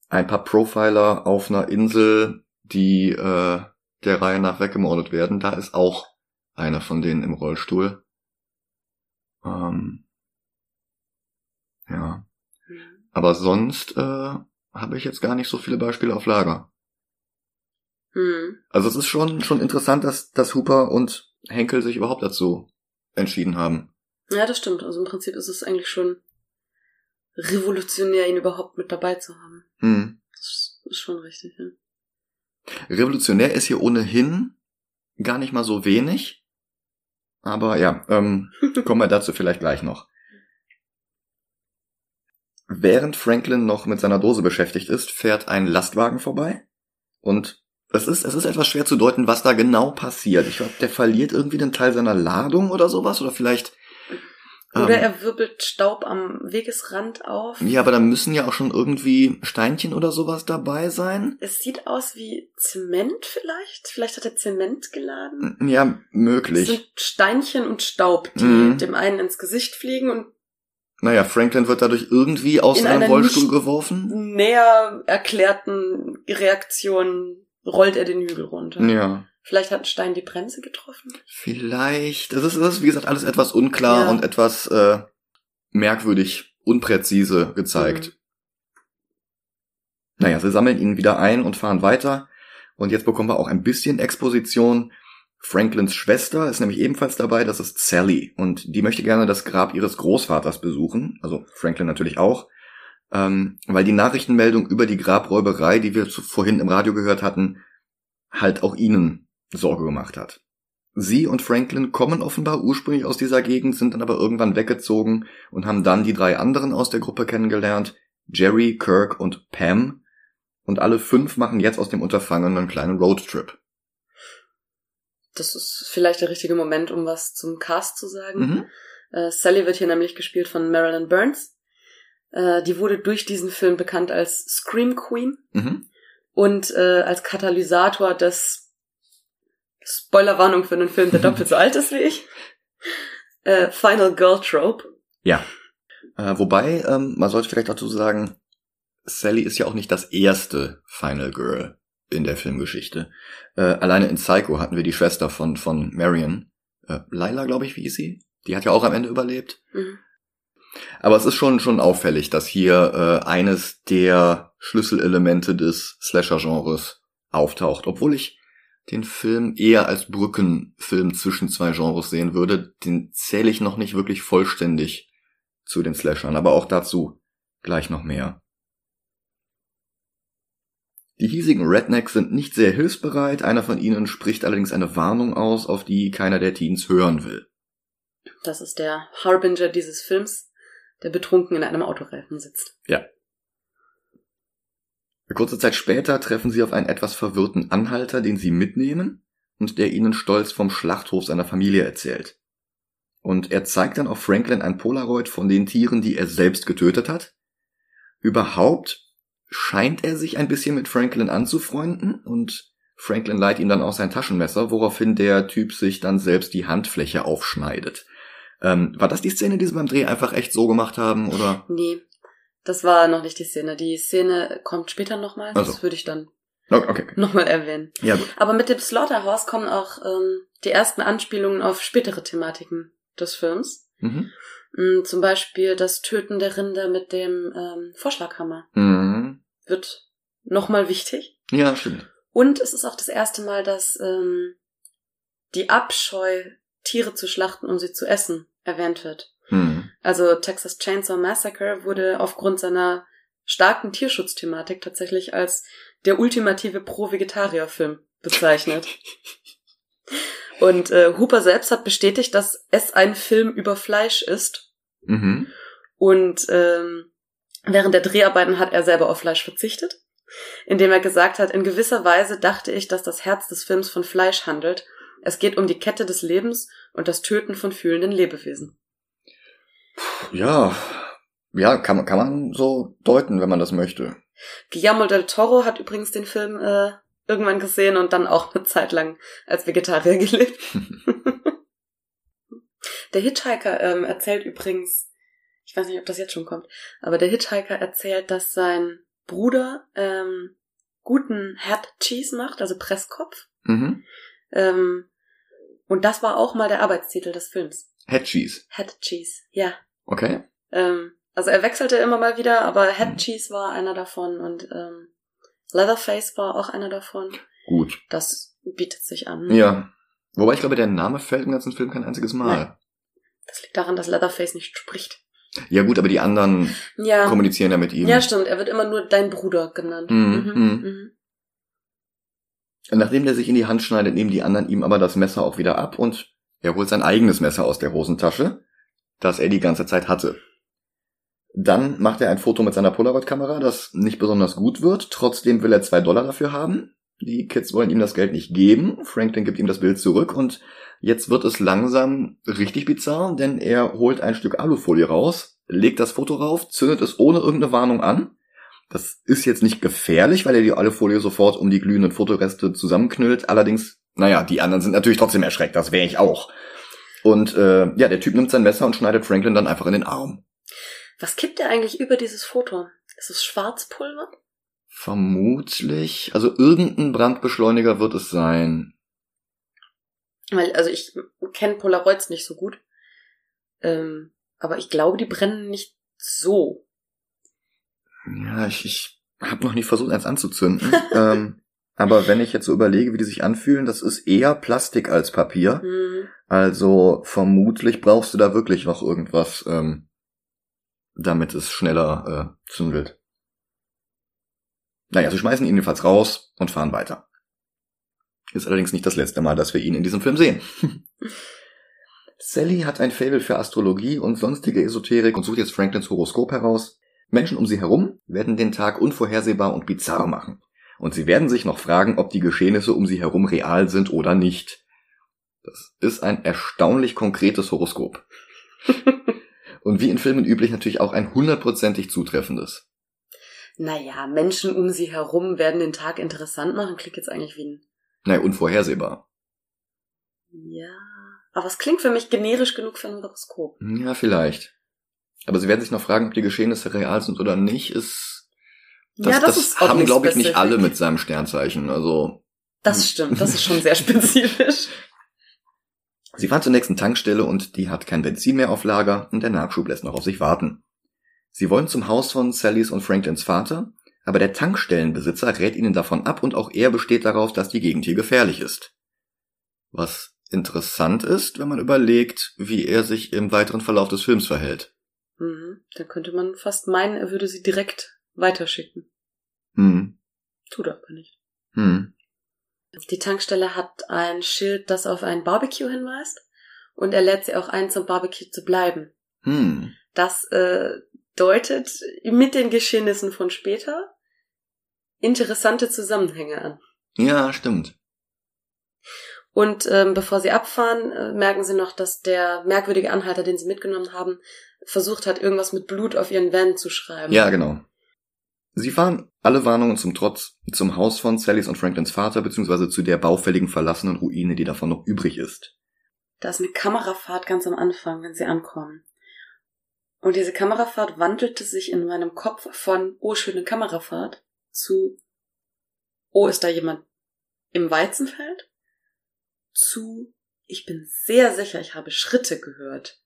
A: ein paar Profiler auf einer Insel, die äh, der Reihe nach weggemordet werden. Da ist auch einer von denen im Rollstuhl. Ähm, ja.
B: Hm.
A: Aber sonst äh, habe ich jetzt gar nicht so viele Beispiele auf Lager.
B: Hm.
A: Also es ist schon, schon interessant, dass, dass Hooper und Henkel sich überhaupt dazu entschieden haben.
B: Ja, das stimmt. Also im Prinzip ist es eigentlich schon revolutionär, ihn überhaupt mit dabei zu haben.
A: Hm.
B: Das ist schon richtig, ja.
A: Revolutionär ist hier ohnehin gar nicht mal so wenig. Aber ja, ähm, kommen wir dazu vielleicht gleich noch. Während Franklin noch mit seiner Dose beschäftigt ist, fährt ein Lastwagen vorbei. Und es ist, es ist etwas schwer zu deuten, was da genau passiert. Ich glaube, der verliert irgendwie den Teil seiner Ladung oder sowas. Oder vielleicht.
B: Oder
A: ähm,
B: er wirbelt Staub am Wegesrand auf.
A: Ja, aber da müssen ja auch schon irgendwie Steinchen oder sowas dabei sein.
B: Es sieht aus wie Zement vielleicht. Vielleicht hat er Zement geladen.
A: Ja,
B: Es
A: möglich.
B: sind Steinchen und Staub, die
A: Mhm.
B: dem einen ins Gesicht fliegen und
A: Naja, Franklin wird dadurch irgendwie aus
B: In
A: seinem Rollstuhl geworfen.
B: näher erklärten Reaktion rollt er den Hügel runter.
A: Ja,
B: Vielleicht hat ein Stein die Bremse getroffen.
A: vielleicht. Das ist, das ist, wie gesagt, alles etwas unklar
B: Ja.
A: und etwas äh, merkwürdig, unpräzise gezeigt.
B: Mhm.
A: Naja, sie sammeln ihn wieder ein und fahren weiter. Und jetzt bekommen wir auch ein bisschen Exposition. Franklins Schwester ist nämlich ebenfalls dabei, das ist Sally. Und die möchte gerne das Grab ihres Großvaters besuchen. Also Franklin natürlich auch. Ähm, weil die Nachrichtenmeldung über die Grabräuberei, die wir vorhin im Radio gehört hatten, halt auch ihnen Sorge gemacht hat. Sie und Franklin kommen offenbar ursprünglich aus dieser Gegend, sind dann aber irgendwann weggezogen und haben dann die drei anderen aus der Gruppe kennengelernt, Jerry, Kirk und Pam. Und alle fünf machen jetzt aus dem Unterfangen einen kleinen Roadtrip.
B: Das ist vielleicht der richtige Moment, um was zum Cast zu sagen.
A: Mhm.
B: Äh, Sally wird hier nämlich gespielt von Marilyn Burns. Äh, die wurde durch diesen Film bekannt als Scream Queen
A: Mhm.
B: und äh, als Katalysator des Spoilerwarnung für einen Film, der doppelt so alt ist wie ich. Äh, Final Girl Trope.
A: Ja. Äh, wobei, ähm, man sollte vielleicht dazu sagen, Sally ist ja auch nicht das erste Final Girl in der Filmgeschichte. Äh, alleine in Psycho hatten wir die Schwester von, von Marion. Äh, Lila, glaube ich, wie hieß sie? Die hat ja auch am Ende überlebt.
B: Mhm.
A: Aber es ist schon, schon auffällig, dass hier äh, eines der Schlüsselelemente des Slasher-Genres auftaucht. Obwohl ich den Film eher als Brückenfilm zwischen zwei Genres sehen würde, den zähle ich noch nicht wirklich vollständig zu den Slashern, aber auch dazu gleich noch mehr. Die hiesigen Rednecks sind nicht sehr hilfsbereit, einer von ihnen spricht allerdings eine Warnung aus, auf die keiner der Teens hören will.
B: Das ist der Harbinger dieses Films, der betrunken in einem Autoreifen sitzt.
A: Kurze Zeit später treffen sie auf einen etwas verwirrten Anhalter, den sie mitnehmen und der ihnen stolz vom Schlachthof seiner Familie erzählt. Und er zeigt dann auf Franklin ein Polaroid von den Tieren, die er selbst getötet hat. Überhaupt scheint er sich ein bisschen mit Franklin anzufreunden und Franklin leiht ihm dann auch sein Taschenmesser, woraufhin der Typ sich dann selbst die Handfläche aufschneidet. Ähm, war das die Szene, die sie beim Dreh einfach echt so gemacht haben, oder?
B: Nee, das war noch nicht die Szene. Die Szene kommt später nochmal.
A: Also.
B: Das würde ich dann
A: Okay, okay.
B: nochmal erwähnen.
A: Ja, gut.
B: Aber mit dem Slaughterhouse kommen auch ähm, die ersten Anspielungen auf spätere Thematiken des Films.
A: Mhm.
B: Mm, Zum Beispiel das Töten der Rinder mit dem ähm, Vorschlaghammer
A: Mhm.
B: wird nochmal wichtig.
A: Ja, stimmt.
B: Und es ist auch das erste Mal, dass ähm, die Abscheu, Tiere zu schlachten, um sie zu essen, erwähnt wird. Also Texas Chainsaw Massacre wurde aufgrund seiner starken Tierschutzthematik tatsächlich als der ultimative Pro-Vegetarier-Film bezeichnet. Und äh, Hooper selbst hat bestätigt, dass es ein Film über Fleisch ist.
A: Mhm.
B: Und ähm, während der Dreharbeiten hat er selber auf Fleisch verzichtet, indem er gesagt hat, in gewisser Weise dachte ich, dass das Herz des Films von Fleisch handelt. Es geht um die Kette des Lebens und das Töten von fühlenden Lebewesen.
A: Ja, ja, kann, man- kann man so deuten, wenn man das möchte.
B: Guillermo del Toro hat übrigens den Film äh, irgendwann gesehen und dann auch eine Zeit lang als Vegetarier gelebt. der Hitchhiker ähm, erzählt übrigens, ich weiß nicht, ob das jetzt schon kommt, aber der Hitchhiker erzählt, dass sein Bruder ähm, guten Head Cheese macht, also Presskopf.
A: Mhm.
B: Ähm, und das war auch mal der Arbeitstitel des Films.
A: Head Cheese.
B: Head Cheese, ja.
A: Okay.
B: Ähm, also er wechselte immer mal wieder, aber
A: Mhm.
B: Head Cheese war einer davon und ähm, Leatherface war auch einer davon.
A: Gut.
B: Das bietet sich an.
A: Ja. Wobei ich glaube, der Name fällt im ganzen Film kein einziges Mal.
B: Nein. Das liegt daran, dass Leatherface nicht spricht.
A: Ja gut, aber die anderen
B: Ja.
A: kommunizieren ja mit ihm.
B: Ja, stimmt. Er wird immer nur dein Bruder genannt.
A: Mhm, mhm.
B: mhm.
A: Nachdem der sich in die Hand schneidet, nehmen die anderen ihm aber das Messer auch wieder ab und er holt sein eigenes Messer aus der Hosentasche, das er die ganze Zeit hatte. Dann macht er ein Foto mit seiner Polaroid-Kamera, das nicht besonders gut wird. Trotzdem will er zwei Dollar dafür haben. Die Kids wollen ihm das Geld nicht geben. Franklin gibt ihm das Bild zurück und jetzt wird es langsam richtig bizarr, denn er holt ein Stück Alufolie raus, legt das Foto rauf, zündet es ohne irgendeine Warnung an. Das ist jetzt nicht gefährlich, weil er die Alufolie sofort um die glühenden Fotoreste zusammenknüllt. Allerdings, naja, die anderen sind natürlich trotzdem erschreckt, das wäre ich auch. Und äh, ja, der Typ nimmt sein Messer und schneidet Franklin dann einfach in den Arm.
B: Was kippt er eigentlich über dieses Foto? Ist es Schwarzpulver?
A: Vermutlich, also irgendein Brandbeschleuniger wird es sein.
B: Weil, also ich kenne Polaroids nicht so gut. Ähm, aber ich glaube, die brennen nicht so.
A: Ja, ich, ich habe noch nie versucht, eins anzuzünden. ähm, Aber wenn ich jetzt so überlege, wie die sich anfühlen, das ist eher Plastik als Papier.
B: Hm.
A: Also vermutlich brauchst du da wirklich noch irgendwas, ähm, damit es schneller äh, zündelt. Naja, sie schmeißen ihn jedenfalls raus und fahren weiter. Ist allerdings nicht das letzte Mal, dass wir ihn in diesem Film sehen. Sally hat ein Faible für Astrologie und sonstige Esoterik und sucht jetzt Franklins Horoskop heraus. Menschen um sie herum werden den Tag unvorhersehbar und bizarr machen. Und sie werden sich noch fragen, ob die Geschehnisse um sie herum real sind oder nicht. Das ist ein erstaunlich konkretes Horoskop. und wie in Filmen üblich natürlich auch ein hundertprozentig zutreffendes.
B: Naja, Menschen um sie herum werden den Tag interessant machen. Klingt jetzt eigentlich wie ein.
A: Naja, unvorhersehbar.
B: Ja. Aber es klingt für mich generisch genug für ein Horoskop.
A: Ja, vielleicht. Aber sie werden sich noch fragen, ob die Geschehnisse real sind oder nicht, ist. Das,
B: ja, das,
A: das haben, glaube ich, nicht alle mit seinem Sternzeichen. Also.
B: Das stimmt, das ist schon sehr spezifisch.
A: Sie fahren zur nächsten Tankstelle und die hat kein Benzin mehr auf Lager und der Nachschub lässt noch auf sich warten. Sie wollen zum Haus von Sallys und Franklins Vater, aber der Tankstellenbesitzer rät ihnen davon ab und auch er besteht darauf, dass die Gegend hier gefährlich ist. Was interessant ist, wenn man überlegt, wie er sich im weiteren Verlauf des Films verhält.
B: Mhm. Da könnte man fast meinen, er würde sie direkt weiterschicken.
A: Hm.
B: Tut er aber nicht.
A: Hm.
B: Die Tankstelle hat ein Schild, das auf ein Barbecue hinweist. Und er lädt sie auch ein, zum Barbecue zu bleiben.
A: Hm.
B: Das äh, deutet mit den Geschehnissen von später interessante Zusammenhänge an.
A: Ja, stimmt.
B: Und ähm, bevor sie abfahren, äh, merken sie noch, dass der merkwürdige Anhalter, den sie mitgenommen haben, versucht hat, irgendwas mit Blut auf ihren Van zu schreiben.
A: Ja, genau. Sie fahren alle Warnungen zum Trotz zum Haus von Sallys und Franklins Vater, beziehungsweise zu der baufälligen verlassenen Ruine, die davon noch übrig ist.
B: Da ist eine Kamerafahrt ganz am Anfang, wenn sie ankommen. Und diese Kamerafahrt wandelte sich in meinem Kopf von, oh, schöne Kamerafahrt, zu, oh, ist da jemand im Weizenfeld? Zu, ich bin sehr sicher, ich habe Schritte gehört.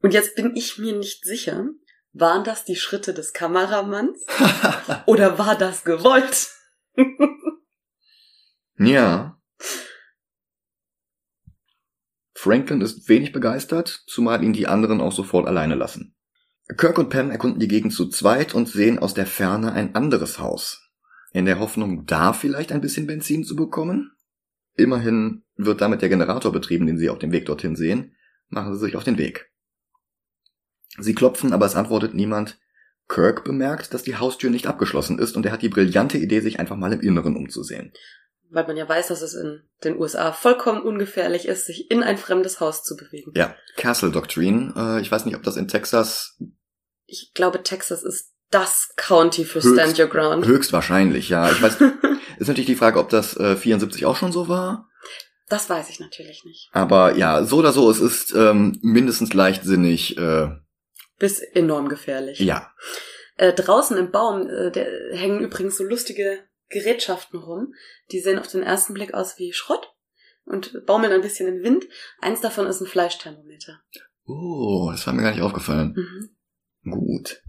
B: Und jetzt bin ich mir nicht sicher, waren das die Schritte des Kameramanns oder war das gewollt?
A: ja. Franklin ist wenig begeistert, zumal ihn die anderen auch sofort alleine lassen. Kirk und Pam erkunden die Gegend zu zweit und sehen aus der Ferne ein anderes Haus. In der Hoffnung, da vielleicht ein bisschen Benzin zu bekommen? Immerhin wird damit der Generator betrieben, den sie auf dem Weg dorthin sehen. Machen sie sich auf den Weg. Sie klopfen, aber es antwortet niemand. Kirk bemerkt, dass die Haustür nicht abgeschlossen ist und er hat die brillante Idee, sich einfach mal im Inneren umzusehen.
B: Weil man ja weiß, dass es in den USA vollkommen ungefährlich ist, sich in ein fremdes Haus zu bewegen.
A: Ja, Castle Doctrine. Äh, ich weiß nicht, ob das in Texas
B: Ich glaube, Texas ist das County für
A: Höchst-
B: Stand Your Ground.
A: höchstwahrscheinlich, ja. Ich weiß, ist natürlich die Frage, ob das äh, 74 auch schon so war.
B: Das weiß ich natürlich nicht.
A: Aber ja, so oder so, es ist ähm, mindestens leichtsinnig. Äh,
B: Bis enorm gefährlich.
A: ja,
B: Äh, draußen im Baum äh, der, hängen übrigens so lustige Gerätschaften rum. Die sehen auf den ersten Blick aus wie Schrott und baumeln ein bisschen im Wind. Eins davon ist ein Fleischthermometer.
A: Oh, das war mir gar nicht aufgefallen.
B: Mhm.
A: Gut.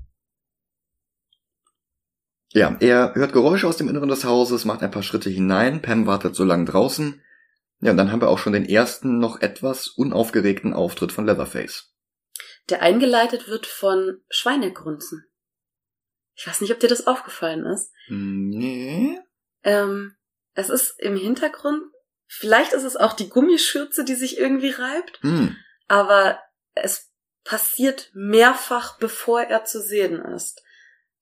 A: Ja, er hört Geräusche aus dem Inneren des Hauses, macht ein paar Schritte hinein, Pam wartet so lange draußen. Ja, und dann haben wir auch schon den ersten, noch etwas unaufgeregten Auftritt von Leatherface.
B: Der eingeleitet wird von Schweinegrunzen. Ich weiß nicht, ob dir das aufgefallen ist.
A: Nee.
B: Ähm, es ist im Hintergrund, vielleicht ist es auch die Gummischürze, die sich irgendwie reibt,
A: Hm.
B: aber es passiert mehrfach, bevor er zu sehen ist.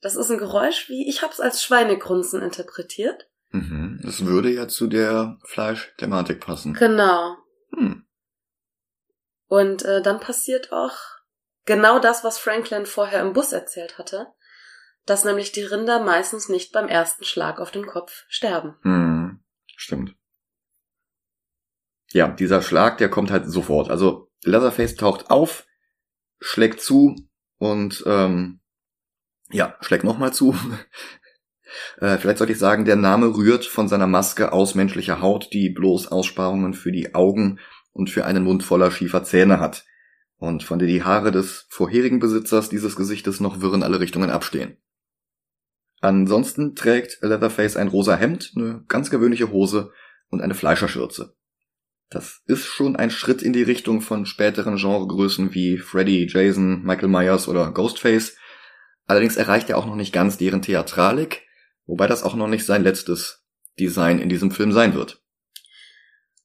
B: Das ist ein Geräusch, wie ich habe es als Schweinegrunzen interpretiert.
A: Mhm. Das würde ja zu der Fleischthematik passen.
B: Genau.
A: Hm.
B: Und äh, dann passiert auch genau das, was Franklin vorher im Bus erzählt hatte, dass nämlich die Rinder meistens nicht beim ersten Schlag auf den Kopf sterben.
A: Hm. Stimmt. Ja, dieser Schlag, der kommt halt sofort. Also Leatherface taucht auf, schlägt zu und ähm, ja, schlägt nochmal zu. äh, vielleicht sollte ich sagen, der Name rührt von seiner Maske aus menschlicher Haut, die bloß Aussparungen für die Augen und für einen Mund voller schiefer Zähne hat. Und von der die Haare des vorherigen Besitzers dieses Gesichtes noch wirr in alle Richtungen abstehen. Ansonsten trägt Leatherface ein rosa Hemd, eine ganz gewöhnliche Hose und eine Fleischerschürze. Das ist schon ein Schritt in die Richtung von späteren Genregrößen wie Freddy, Jason, Michael Myers oder Ghostface. Allerdings erreicht er auch noch nicht ganz deren Theatralik, wobei das auch noch nicht sein letztes Design in diesem Film sein wird.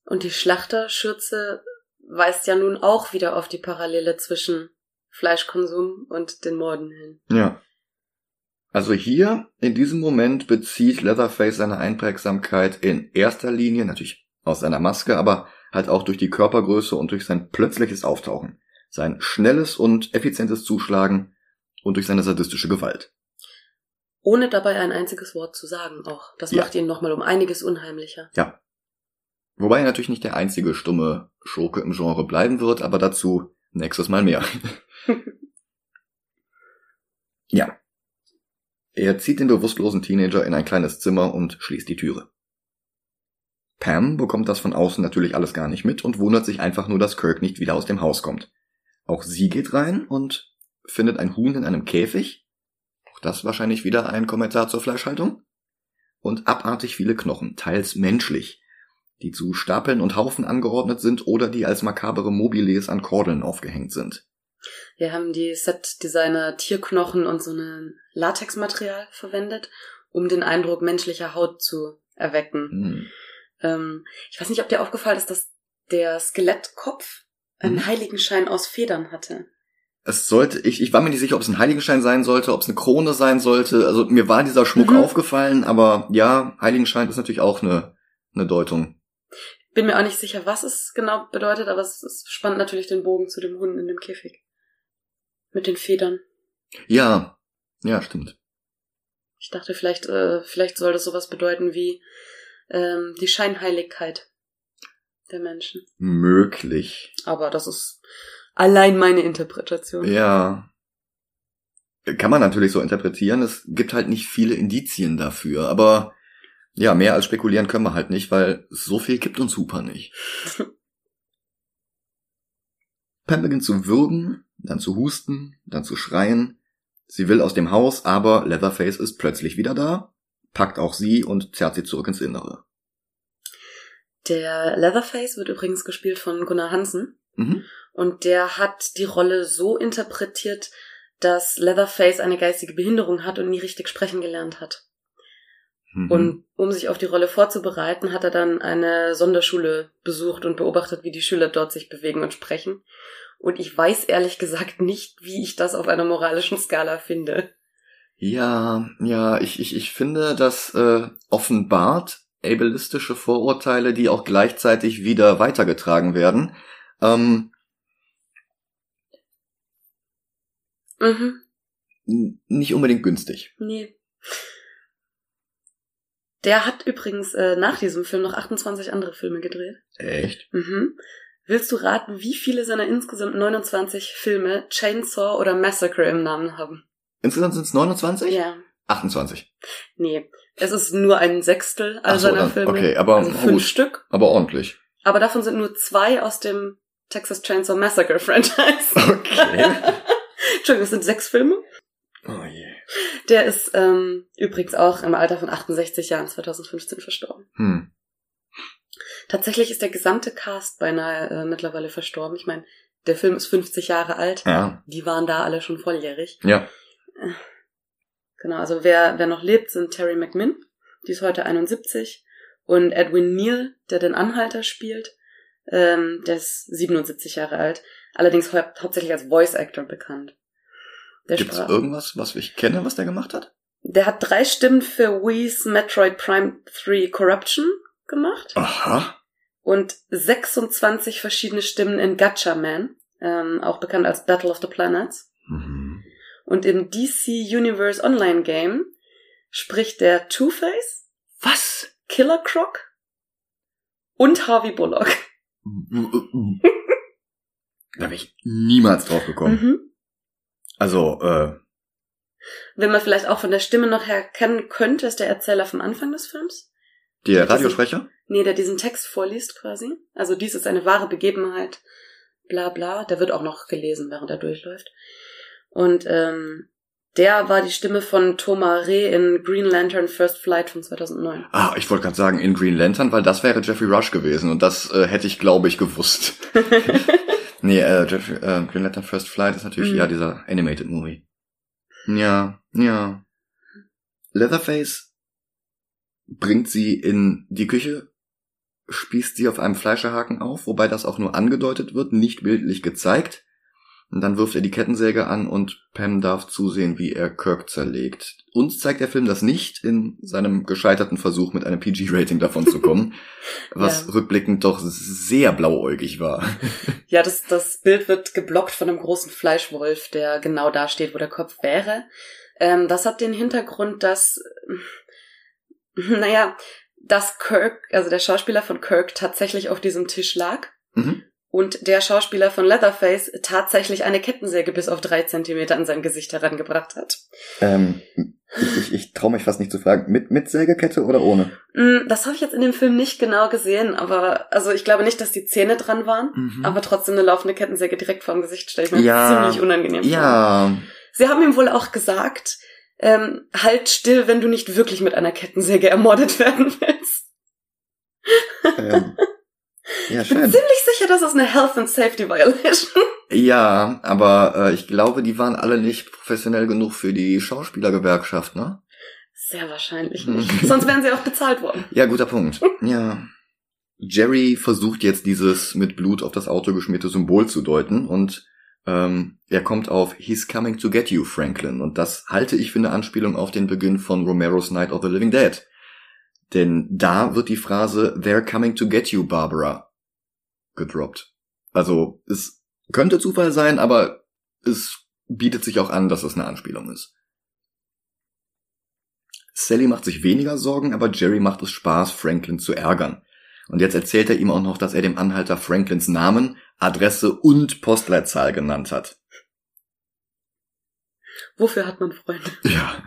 B: Und die Schlachterschürze weist ja nun auch wieder auf die Parallele zwischen Fleischkonsum und den Morden hin.
A: Ja. Also hier, in diesem Moment, bezieht Leatherface seine Einprägsamkeit in erster Linie, natürlich aus seiner Maske, aber halt auch durch die Körpergröße und durch sein plötzliches Auftauchen, sein schnelles und effizientes Zuschlagen und durch seine sadistische Gewalt.
B: Ohne dabei ein einziges Wort zu sagen auch. Das
A: Ja.
B: macht ihn nochmal um einiges unheimlicher.
A: Ja. Wobei er natürlich nicht der einzige stumme Schurke im Genre bleiben wird, aber dazu nächstes Mal mehr. ja. Er zieht den bewusstlosen Teenager in ein kleines Zimmer und schließt die Türe. Pam bekommt das von außen natürlich alles gar nicht mit und wundert sich einfach nur, dass Kirk nicht wieder aus dem Haus kommt. Auch sie geht rein und findet ein Huhn in einem Käfig. Auch das wahrscheinlich wieder ein Kommentar zur Fleischhaltung. Und abartig viele Knochen, teils menschlich, die zu Stapeln und Haufen angeordnet sind oder die als makabere Mobiles an Kordeln aufgehängt sind.
B: Wir haben die Set-Designer Tierknochen und so ein Latexmaterial verwendet, um den Eindruck menschlicher Haut zu erwecken.
A: Hm.
B: Ähm, ich weiß nicht, ob dir aufgefallen ist, dass der Skelettkopf einen
A: Mhm.
B: Heiligenschein aus Federn hatte.
A: Es sollte, ich, ich war mir nicht sicher, ob es ein Heiligenschein sein sollte, ob es eine Krone sein sollte. Also mir war dieser Schmuck
B: Mhm.
A: aufgefallen, aber ja, Heiligenschein ist natürlich auch eine, eine Deutung.
B: Bin mir auch nicht sicher, was es genau bedeutet, aber es, es spannt natürlich den Bogen zu dem Hund in dem Käfig. Mit den Federn.
A: Ja, ja, stimmt.
B: Ich dachte, vielleicht, äh, vielleicht soll das sowas bedeuten wie ähm, die Scheinheiligkeit der Menschen.
A: Möglich.
B: Aber das ist allein meine Interpretation.
A: Ja. Kann man natürlich so interpretieren. Es gibt halt nicht viele Indizien dafür, aber ja, mehr als spekulieren können wir halt nicht, weil so viel gibt uns Hooper nicht. Pam beginnt zu würgen, dann zu husten, dann zu schreien. Sie will aus dem Haus, aber Leatherface ist plötzlich wieder da, packt auch sie und zerrt sie zurück ins Innere.
B: Der Leatherface wird übrigens gespielt von Gunnar Hansen.
A: Mhm.
B: Und der hat die Rolle so interpretiert, dass Leatherface eine geistige Behinderung hat und nie richtig sprechen gelernt hat.
A: Mhm.
B: Und um sich auf die Rolle vorzubereiten, hat er dann eine Sonderschule besucht und beobachtet, wie die Schüler dort sich bewegen und sprechen. Und ich weiß ehrlich gesagt nicht, wie ich das auf einer moralischen Skala finde.
A: Ja, ja, ich, ich, ich finde, das äh, offenbart ableistische Vorurteile, die auch gleichzeitig wieder weitergetragen werden. Ähm,
B: Mhm.
A: nicht unbedingt günstig.
B: Nee. Der hat übrigens äh, nach diesem Film noch 28 andere Filme gedreht.
A: Echt?
B: Mhm. Willst du raten, wie viele seiner insgesamt 29 Filme Chainsaw oder Massacre im Namen haben?
A: Insgesamt sind es 29?
B: Ja.
A: 28.
B: Nee, es ist nur ein Sechstel all
A: so,
B: seiner
A: dann-
B: Filme.
A: okay, aber
B: also fünf
A: gut.
B: Stück.
A: Aber ordentlich.
B: Aber davon sind nur zwei aus dem Texas Chainsaw Massacre Franchise.
A: Okay.
B: Entschuldigung, es sind sechs Filme. Der ist ähm, übrigens auch im Alter von 68 Jahren 2015 verstorben.
A: Hm.
B: Tatsächlich ist der gesamte Cast beinahe äh, mittlerweile verstorben. Ich meine, der Film ist 50 Jahre alt.
A: Ja.
B: Die waren da alle schon volljährig.
A: Ja.
B: Genau, also wer, wer noch lebt, sind Terry McMinn, die ist heute 71, und Edwin Neal, der den Anhalter spielt, ähm, der ist 77 Jahre alt, allerdings hau hauptsächlich als Voice Actor bekannt.
A: Gibt's
B: sprach-
A: irgendwas, was ich kenne, was der gemacht hat?
B: der hat drei Stimmen für Wii's Metroid Prime 3 Corruption gemacht
A: Aha.
B: und 26 verschiedene Stimmen in Gacha Man, ähm, auch bekannt als Battle of the Planets.
A: Mhm.
B: Und im DC Universe Online Game spricht der Two-Face,
A: Was?
B: Killer Croc und Harvey Bullock.
A: Da wäre ich niemals drauf gekommen.
B: Mhm.
A: Also, äh,
B: Wenn man vielleicht auch von der Stimme noch erkennen könnte, ist der Erzähler vom Anfang des Films.
A: der
B: diesen-
A: Radiosprecher?
B: Nee, der diesen Text vorliest quasi. Also dies ist eine wahre Begebenheit. Bla bla. Der wird auch noch gelesen, während er durchläuft. Und ähm, Der war die Stimme von Thomas Reh in Green Lantern First Flight von 2009.
A: Ah, ich wollte gerade sagen, in Green Lantern, weil das wäre Jeffrey Rush gewesen und das äh, hätte ich, glaube ich, gewusst. nee, äh, Jeffrey, äh, Green Lantern First Flight ist natürlich
B: Mhm.
A: ja dieser Animated Movie. Ja, ja. Leatherface bringt sie in die Küche, spießt sie auf einem Fleischerhaken auf, wobei das auch nur angedeutet wird, nicht bildlich gezeigt. Und dann wirft er die Kettensäge an und Pam darf zusehen, wie er Kirk zerlegt. Uns zeigt der Film das nicht in seinem gescheiterten Versuch, mit einem PG-Rating davon zu kommen, was
B: Ja.
A: rückblickend doch sehr blauäugig war.
B: Ja, das, das Bild wird geblockt von einem großen Fleischwolf, der genau da steht, wo der Kopf wäre. Ähm, das hat den Hintergrund, dass, naja, dass Kirk, also der Schauspieler von Kirk, tatsächlich auf diesem Tisch lag
A: Mhm.
B: Und der Schauspieler von Leatherface tatsächlich eine Kettensäge bis auf drei Zentimeter an sein Gesicht herangebracht hat.
A: Ähm, ich ich, ich traue mich fast nicht zu fragen, mit, mit Sägekette oder ohne?
B: Mm, Das habe ich jetzt in dem Film nicht genau gesehen, aber also ich glaube nicht, dass die Zähne dran waren.
A: Mhm.
B: Aber trotzdem eine laufende Kettensäge direkt vor dem Gesicht stelle ich mir
A: Ja.
B: ziemlich unangenehm vor.
A: ja,
B: Sie haben ihm wohl auch gesagt, ähm, halt still, wenn du nicht wirklich mit einer Kettensäge ermordet werden willst.
A: ähm, ja,
B: Ich bin ziemlich sicher, das ist eine Health and Safety Violation.
A: Ja, aber äh, ich glaube, die waren alle nicht professionell genug für die Schauspielergewerkschaft, ne?
B: Sehr wahrscheinlich
A: Hm.
B: nicht. Sonst wären sie auch bezahlt worden.
A: Ja, guter Punkt. Ja. Jerry versucht jetzt dieses mit Blut auf das Auto geschmierte Symbol zu deuten und ähm, er kommt auf He's coming to get you, Franklin. Und das halte ich für eine Anspielung auf den Beginn von Romero's Night of the Living Dead. Denn da wird die Phrase They're coming to get you, Barbara gedroppt. Also es könnte Zufall sein, aber es bietet sich auch an, dass es eine Anspielung ist. Sally macht sich weniger Sorgen, aber Jerry macht es Spaß, Franklin zu ärgern. Und jetzt erzählt er ihm auch noch, dass er dem Anhalter Franklins Namen, Adresse und Postleitzahl genannt hat.
B: Wofür hat man Freunde?
A: Ja.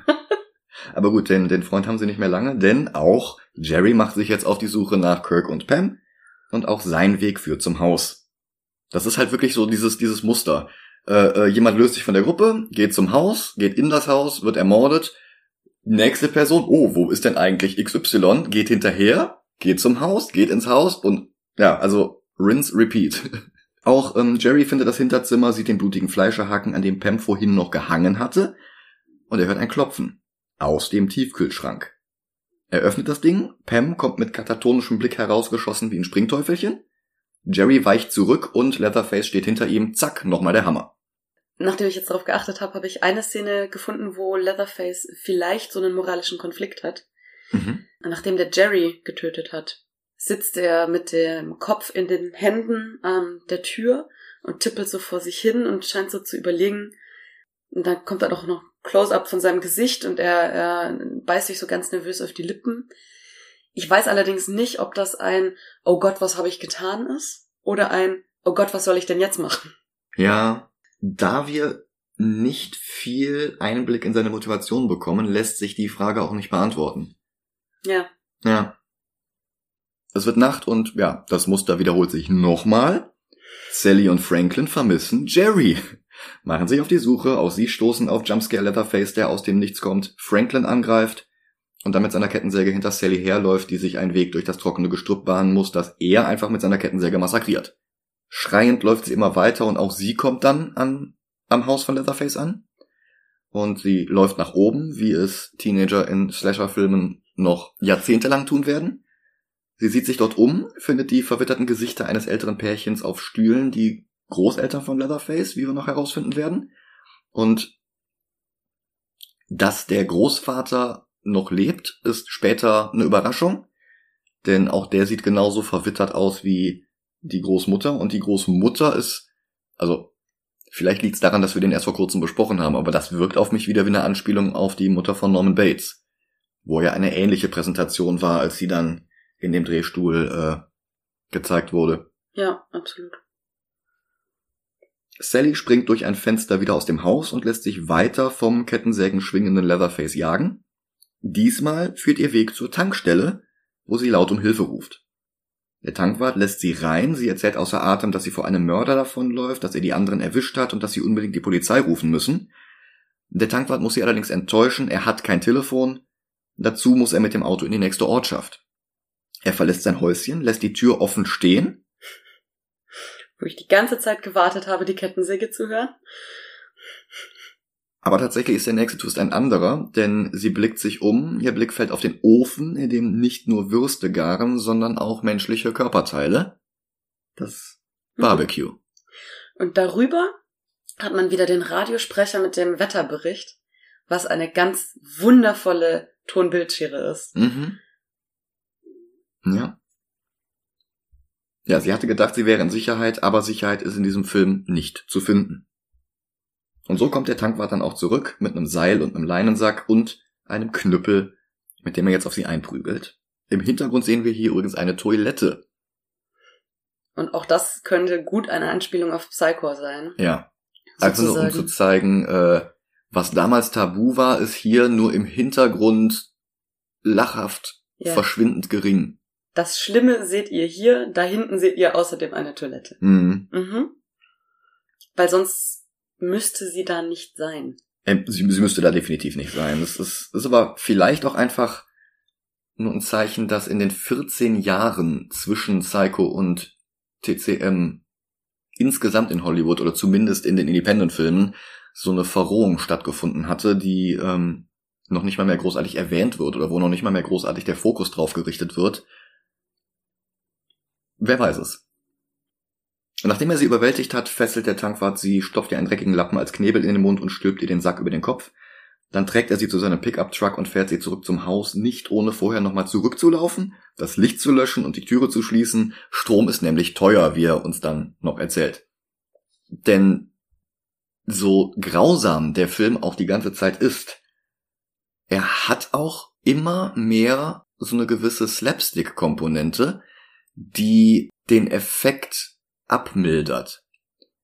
A: Aber gut, den, den Freund haben sie nicht mehr lange, denn auch Jerry macht sich jetzt auf die Suche nach Kirk und Pam und auch sein Weg führt zum Haus. Das ist halt wirklich so dieses, dieses Muster. Äh, äh, jemand löst sich von der Gruppe, geht zum Haus, geht in das Haus, wird ermordet. Nächste Person, oh, wo ist denn eigentlich XY? Geht hinterher, geht zum Haus, geht ins Haus und ja, also rinse, repeat. Auch ähm, Jerry findet das Hinterzimmer, sieht den blutigen Fleischerhaken, an dem Pam vorhin noch gehangen hatte, und er hört ein Klopfen aus dem Tiefkühlschrank. Er öffnet das Ding, Pam kommt mit katatonischem Blick herausgeschossen wie ein Springteufelchen. Jerry weicht zurück und Leatherface steht hinter ihm, zack, nochmal der Hammer.
B: Nachdem ich jetzt darauf geachtet habe, habe ich eine Szene gefunden, wo Leatherface vielleicht so einen moralischen Konflikt hat.
A: Mhm.
B: Nachdem der Jerry getötet hat, sitzt er mit dem Kopf in den Händen an der Tür und tippelt so vor sich hin und scheint so zu überlegen. Und dann kommt dann auch noch Close-up von seinem Gesicht und er, er beißt sich so ganz nervös auf die Lippen. Ich weiß allerdings nicht, ob das ein Oh Gott, was habe ich getan ist oder ein Oh Gott, was soll ich denn jetzt machen?
A: Ja, da wir nicht viel Einblick in seine Motivation bekommen, lässt sich die Frage auch nicht beantworten.
B: Ja,
A: Ja. Es wird Nacht und ja, das Muster wiederholt sich nochmal. Sally und Franklin vermissen Jerry. Machen sich auf die Suche, auch sie stoßen auf Jumpscare Leatherface, der aus dem Nichts kommt, Franklin angreift und dann mit seiner Kettensäge hinter Sally herläuft, die sich einen Weg durch das trockene Gestrüpp bahnen muss, das er einfach mit seiner Kettensäge massakriert. Schreiend läuft sie immer weiter und auch sie kommt dann an, am Haus von Leatherface an. Und sie läuft nach oben, wie es Teenager in Slasher-Filmen noch jahrzehntelang tun werden. Sie sieht sich dort um, findet die verwitterten Gesichter eines älteren Pärchens auf Stühlen, die Großeltern von Leatherface, wie wir noch herausfinden werden. Und dass der Großvater noch lebt, ist später eine Überraschung, denn auch der sieht genauso verwittert aus wie die Großmutter und die Großmutter ist, also vielleicht liegt es daran, dass wir den erst vor kurzem besprochen haben, aber das wirkt auf mich wieder wie eine Anspielung auf die Mutter von Norman Bates, wo ja eine ähnliche Präsentation war, als sie dann in dem Drehstuhl äh, gezeigt wurde.
B: ja, absolut.
A: Sally springt durch ein Fenster wieder aus dem Haus und lässt sich weiter vom Kettensägen schwingenden Leatherface jagen. Diesmal führt ihr Weg zur Tankstelle, wo sie laut um Hilfe ruft. Der Tankwart lässt sie rein, sie erzählt außer Atem, dass sie vor einem Mörder davonläuft, dass er die anderen erwischt hat und dass sie unbedingt die Polizei rufen müssen. Der Tankwart muss sie allerdings enttäuschen, er hat kein Telefon, dazu muss er mit dem Auto in die nächste Ortschaft. Er verlässt sein Häuschen, lässt die Tür offen stehen.
B: Wo ich die ganze Zeit gewartet habe, die Kettensäge zu hören.
A: Aber tatsächlich ist der nächste Twist ein anderer, denn sie blickt sich um, ihr Blick fällt auf den Ofen, in dem nicht nur Würste garen, sondern auch menschliche Körperteile. Das mhm. Barbecue.
B: Und darüber hat man wieder den Radiosprecher mit dem Wetterbericht, was eine ganz wundervolle Tonbildschere ist.
A: Mhm. Ja. Ja, sie hatte gedacht, sie wäre in Sicherheit, aber Sicherheit ist in diesem Film nicht zu finden. Und so kommt der Tankwart dann auch zurück mit einem Seil und einem Leinensack und einem Knüppel, mit dem er jetzt auf sie einprügelt. Im Hintergrund sehen wir hier übrigens eine Toilette.
B: Und auch das könnte gut eine Anspielung auf Psycho sein.
A: Ja. Also nur um zu zeigen, äh, was damals tabu war, ist hier nur im Hintergrund lachhaft ja. verschwindend gering.
B: Das Schlimme seht ihr hier, da hinten seht ihr außerdem eine Toilette.
A: Mhm.
B: Mhm. Weil sonst müsste sie da nicht sein.
A: Ähm, sie, sie müsste da definitiv nicht sein. Das ist, das ist aber vielleicht auch einfach nur ein Zeichen, dass in den 14 Jahren zwischen Psycho und TCM insgesamt in Hollywood oder zumindest in den Independent-Filmen so eine Verrohung stattgefunden hatte, die ähm, noch nicht mal mehr großartig erwähnt wird oder wo noch nicht mal mehr großartig der Fokus drauf gerichtet wird. Wer weiß es. Nachdem er sie überwältigt hat, fesselt der Tankwart sie, stopft ihr einen dreckigen Lappen als Knebel in den Mund und stülpt ihr den Sack über den Kopf. Dann trägt er sie zu seinem Pickup-Truck und fährt sie zurück zum Haus, nicht ohne vorher nochmal zurückzulaufen, das Licht zu löschen und die Türe zu schließen. Strom ist nämlich teuer, wie er uns dann noch erzählt. Denn so grausam der Film auch die ganze Zeit ist, er hat auch immer mehr so eine gewisse Slapstick-Komponente, die den Effekt abmildert.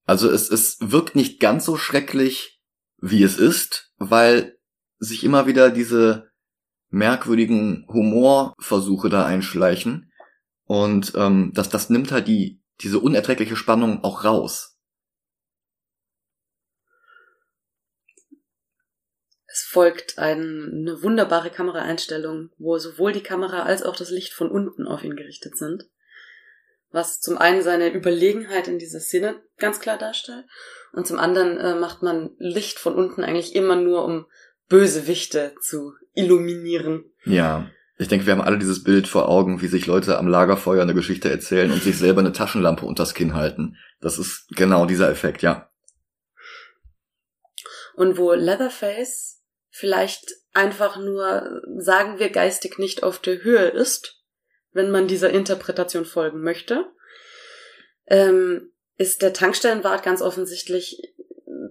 A: Also es, es wirkt nicht ganz so schrecklich, wie es ist, weil sich immer wieder diese merkwürdigen Humorversuche da einschleichen. Und ähm, das, das nimmt halt die, diese unerträgliche Spannung auch raus.
B: Es folgt ein, eine wunderbare Kameraeinstellung, wo sowohl die Kamera als auch das Licht von unten auf ihn gerichtet sind. Was zum einen seine Überlegenheit in dieser Szene ganz klar darstellt und zum anderen äh, macht man Licht von unten eigentlich immer nur, um Bösewichte zu illuminieren.
A: Ja. Ich denke, wir haben alle dieses Bild vor Augen, wie sich Leute am Lagerfeuer eine Geschichte erzählen und sich selber eine Taschenlampe unters Kinn halten. Das ist genau dieser Effekt, ja.
B: Und wo Leatherface vielleicht einfach nur, sagen wir, geistig nicht auf der Höhe ist, wenn man dieser Interpretation folgen möchte, ähm, ist der Tankstellenwart ganz offensichtlich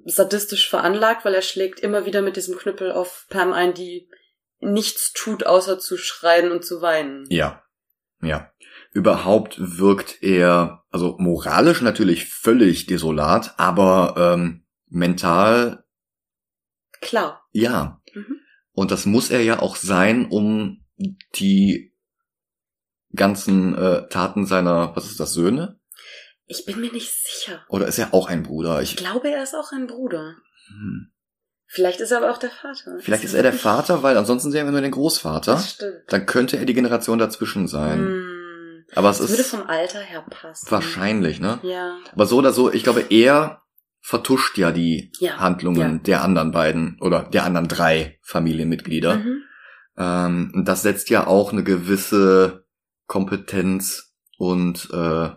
B: sadistisch veranlagt, weil er schlägt immer wieder mit diesem Knüppel auf Pam ein, die nichts tut, außer zu schreien und zu weinen.
A: Ja. Ja. Überhaupt wirkt er, also moralisch natürlich völlig desolat, aber ähm, mental
B: Klar.
A: Ja. Mhm. Und das muss er ja auch sein, um die ganzen äh, Taten seiner, was ist das, Söhne?
B: Ich bin mir nicht sicher.
A: Oder ist er auch ein Bruder?
B: Ich, ich glaube, er ist auch ein Bruder. Hm. Vielleicht ist er aber auch der Vater.
A: Vielleicht ist er der Vater, weil ansonsten sehen wir nur den Großvater. Das stimmt. Dann könnte er die Generation dazwischen sein. Hm. Aber es
B: das
A: ist.
B: würde vom Alter her passen.
A: Wahrscheinlich, ne?
B: Ja.
A: Aber so oder so, ich glaube, er vertuscht ja die ja, Handlungen ja. der anderen beiden oder der anderen drei Familienmitglieder. Mhm. Ähm, das setzt ja auch eine gewisse Kompetenz und äh,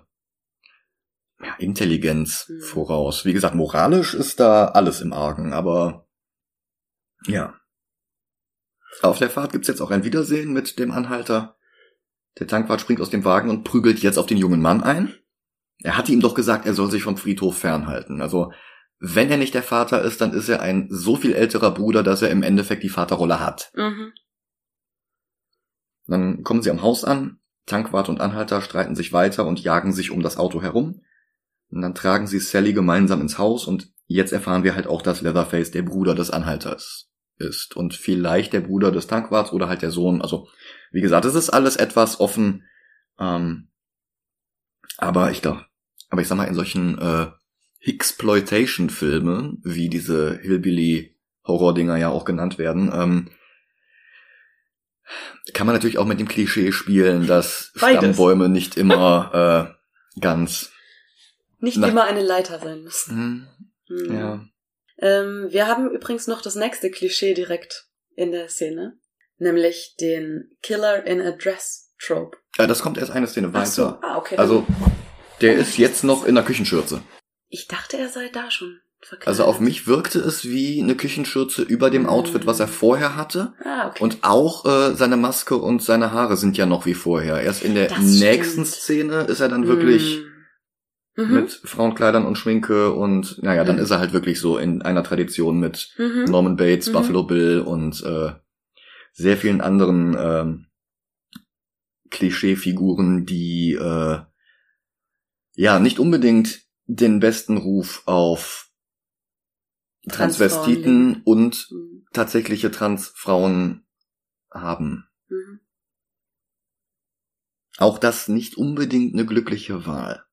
A: ja, Intelligenz mhm. voraus. Wie gesagt, moralisch ist da alles im Argen, aber ja. Auf der Fahrt gibt's jetzt auch ein Wiedersehen mit dem Anhalter. Der Tankwart springt aus dem Wagen und prügelt jetzt auf den jungen Mann ein. Er hatte ihm doch gesagt, er soll sich vom Friedhof fernhalten. Also, wenn er nicht der Vater ist, dann ist er ein so viel älterer Bruder, dass er im Endeffekt die Vaterrolle hat.
B: Mhm.
A: Dann kommen sie am Haus an. Tankwart und Anhalter streiten sich weiter und jagen sich um das Auto herum. Und dann tragen sie Sally gemeinsam ins Haus und jetzt erfahren wir halt auch, dass Leatherface der Bruder des Anhalters ist. Und vielleicht der Bruder des Tankwarts oder halt der Sohn. Also, wie gesagt, es ist alles etwas offen. Ähm, aber ich glaube, aber ich sag mal, in solchen äh, Exploitation-Filmen, wie diese Hillbilly Horrordinger ja auch genannt werden. Ähm, kann man natürlich auch mit dem Klischee spielen, dass
B: Beides.
A: Stammbäume nicht immer äh, ganz.
B: Nicht immer eine Leiter sein müssen.
A: Hm,
B: Hm.
A: ja.
B: Ähm, wir haben übrigens noch das nächste Klischee direkt in der Szene, nämlich den Killer in a Dress Trope.
A: ja, das kommt erst eine Szene
B: Ach so,
A: weiter.
B: ah, okay.
A: Also der ist jetzt noch in der Küchenschürze.
B: ich dachte, er sei da schon verkleidet.
A: Also auf mich wirkte es wie eine Küchenschürze über dem Outfit, was er vorher hatte.
B: Ah, okay.
A: Und auch äh, seine Maske und seine Haare sind ja noch wie vorher. Erst in der
B: Das
A: nächsten
B: stimmt.
A: Szene ist er dann wirklich
B: Mhm.
A: mit Frauenkleidern und Schminke und naja, dann
B: Mhm.
A: ist er halt wirklich so in einer Tradition mit
B: Mhm.
A: Norman Bates,
B: Mhm.
A: Buffalo Bill und äh, sehr vielen anderen ähm, Klischeefiguren, die äh, ja nicht unbedingt den besten Ruf auf Transvestiten und
B: Mhm.
A: tatsächliche Transfrauen haben.
B: Mhm.
A: Auch das nicht unbedingt eine glückliche Wahl.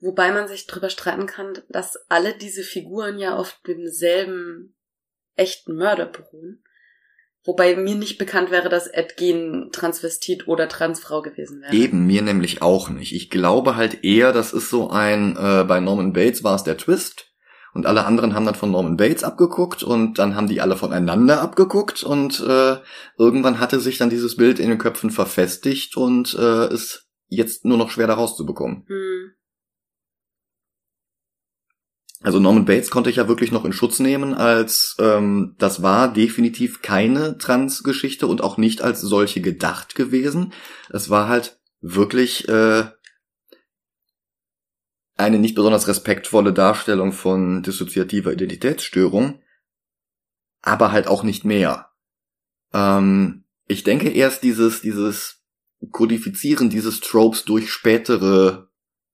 B: Wobei man sich drüber streiten kann, dass alle diese Figuren ja auf demselben echten Mörder beruhen. Wobei mir nicht bekannt wäre, dass Ed Gein Transvestit oder Transfrau gewesen wäre.
A: Eben, mir nämlich auch nicht. Ich glaube halt eher, das ist so ein, äh, bei Norman Bates war es der Twist und alle anderen haben dann von Norman Bates abgeguckt und dann haben die alle voneinander abgeguckt und äh, irgendwann hatte sich dann dieses Bild in den Köpfen verfestigt und äh, ist jetzt nur noch schwer da rauszubekommen.
B: Hm.
A: Also Norman Bates konnte ich ja wirklich noch in Schutz nehmen, als ähm, das war definitiv keine Trans-Geschichte und auch nicht als solche gedacht gewesen. Es war halt wirklich äh, eine nicht besonders respektvolle Darstellung von dissoziativer Identitätsstörung, aber halt auch nicht mehr. Ähm, ich denke erst dieses, dieses Kodifizieren dieses Tropes durch spätere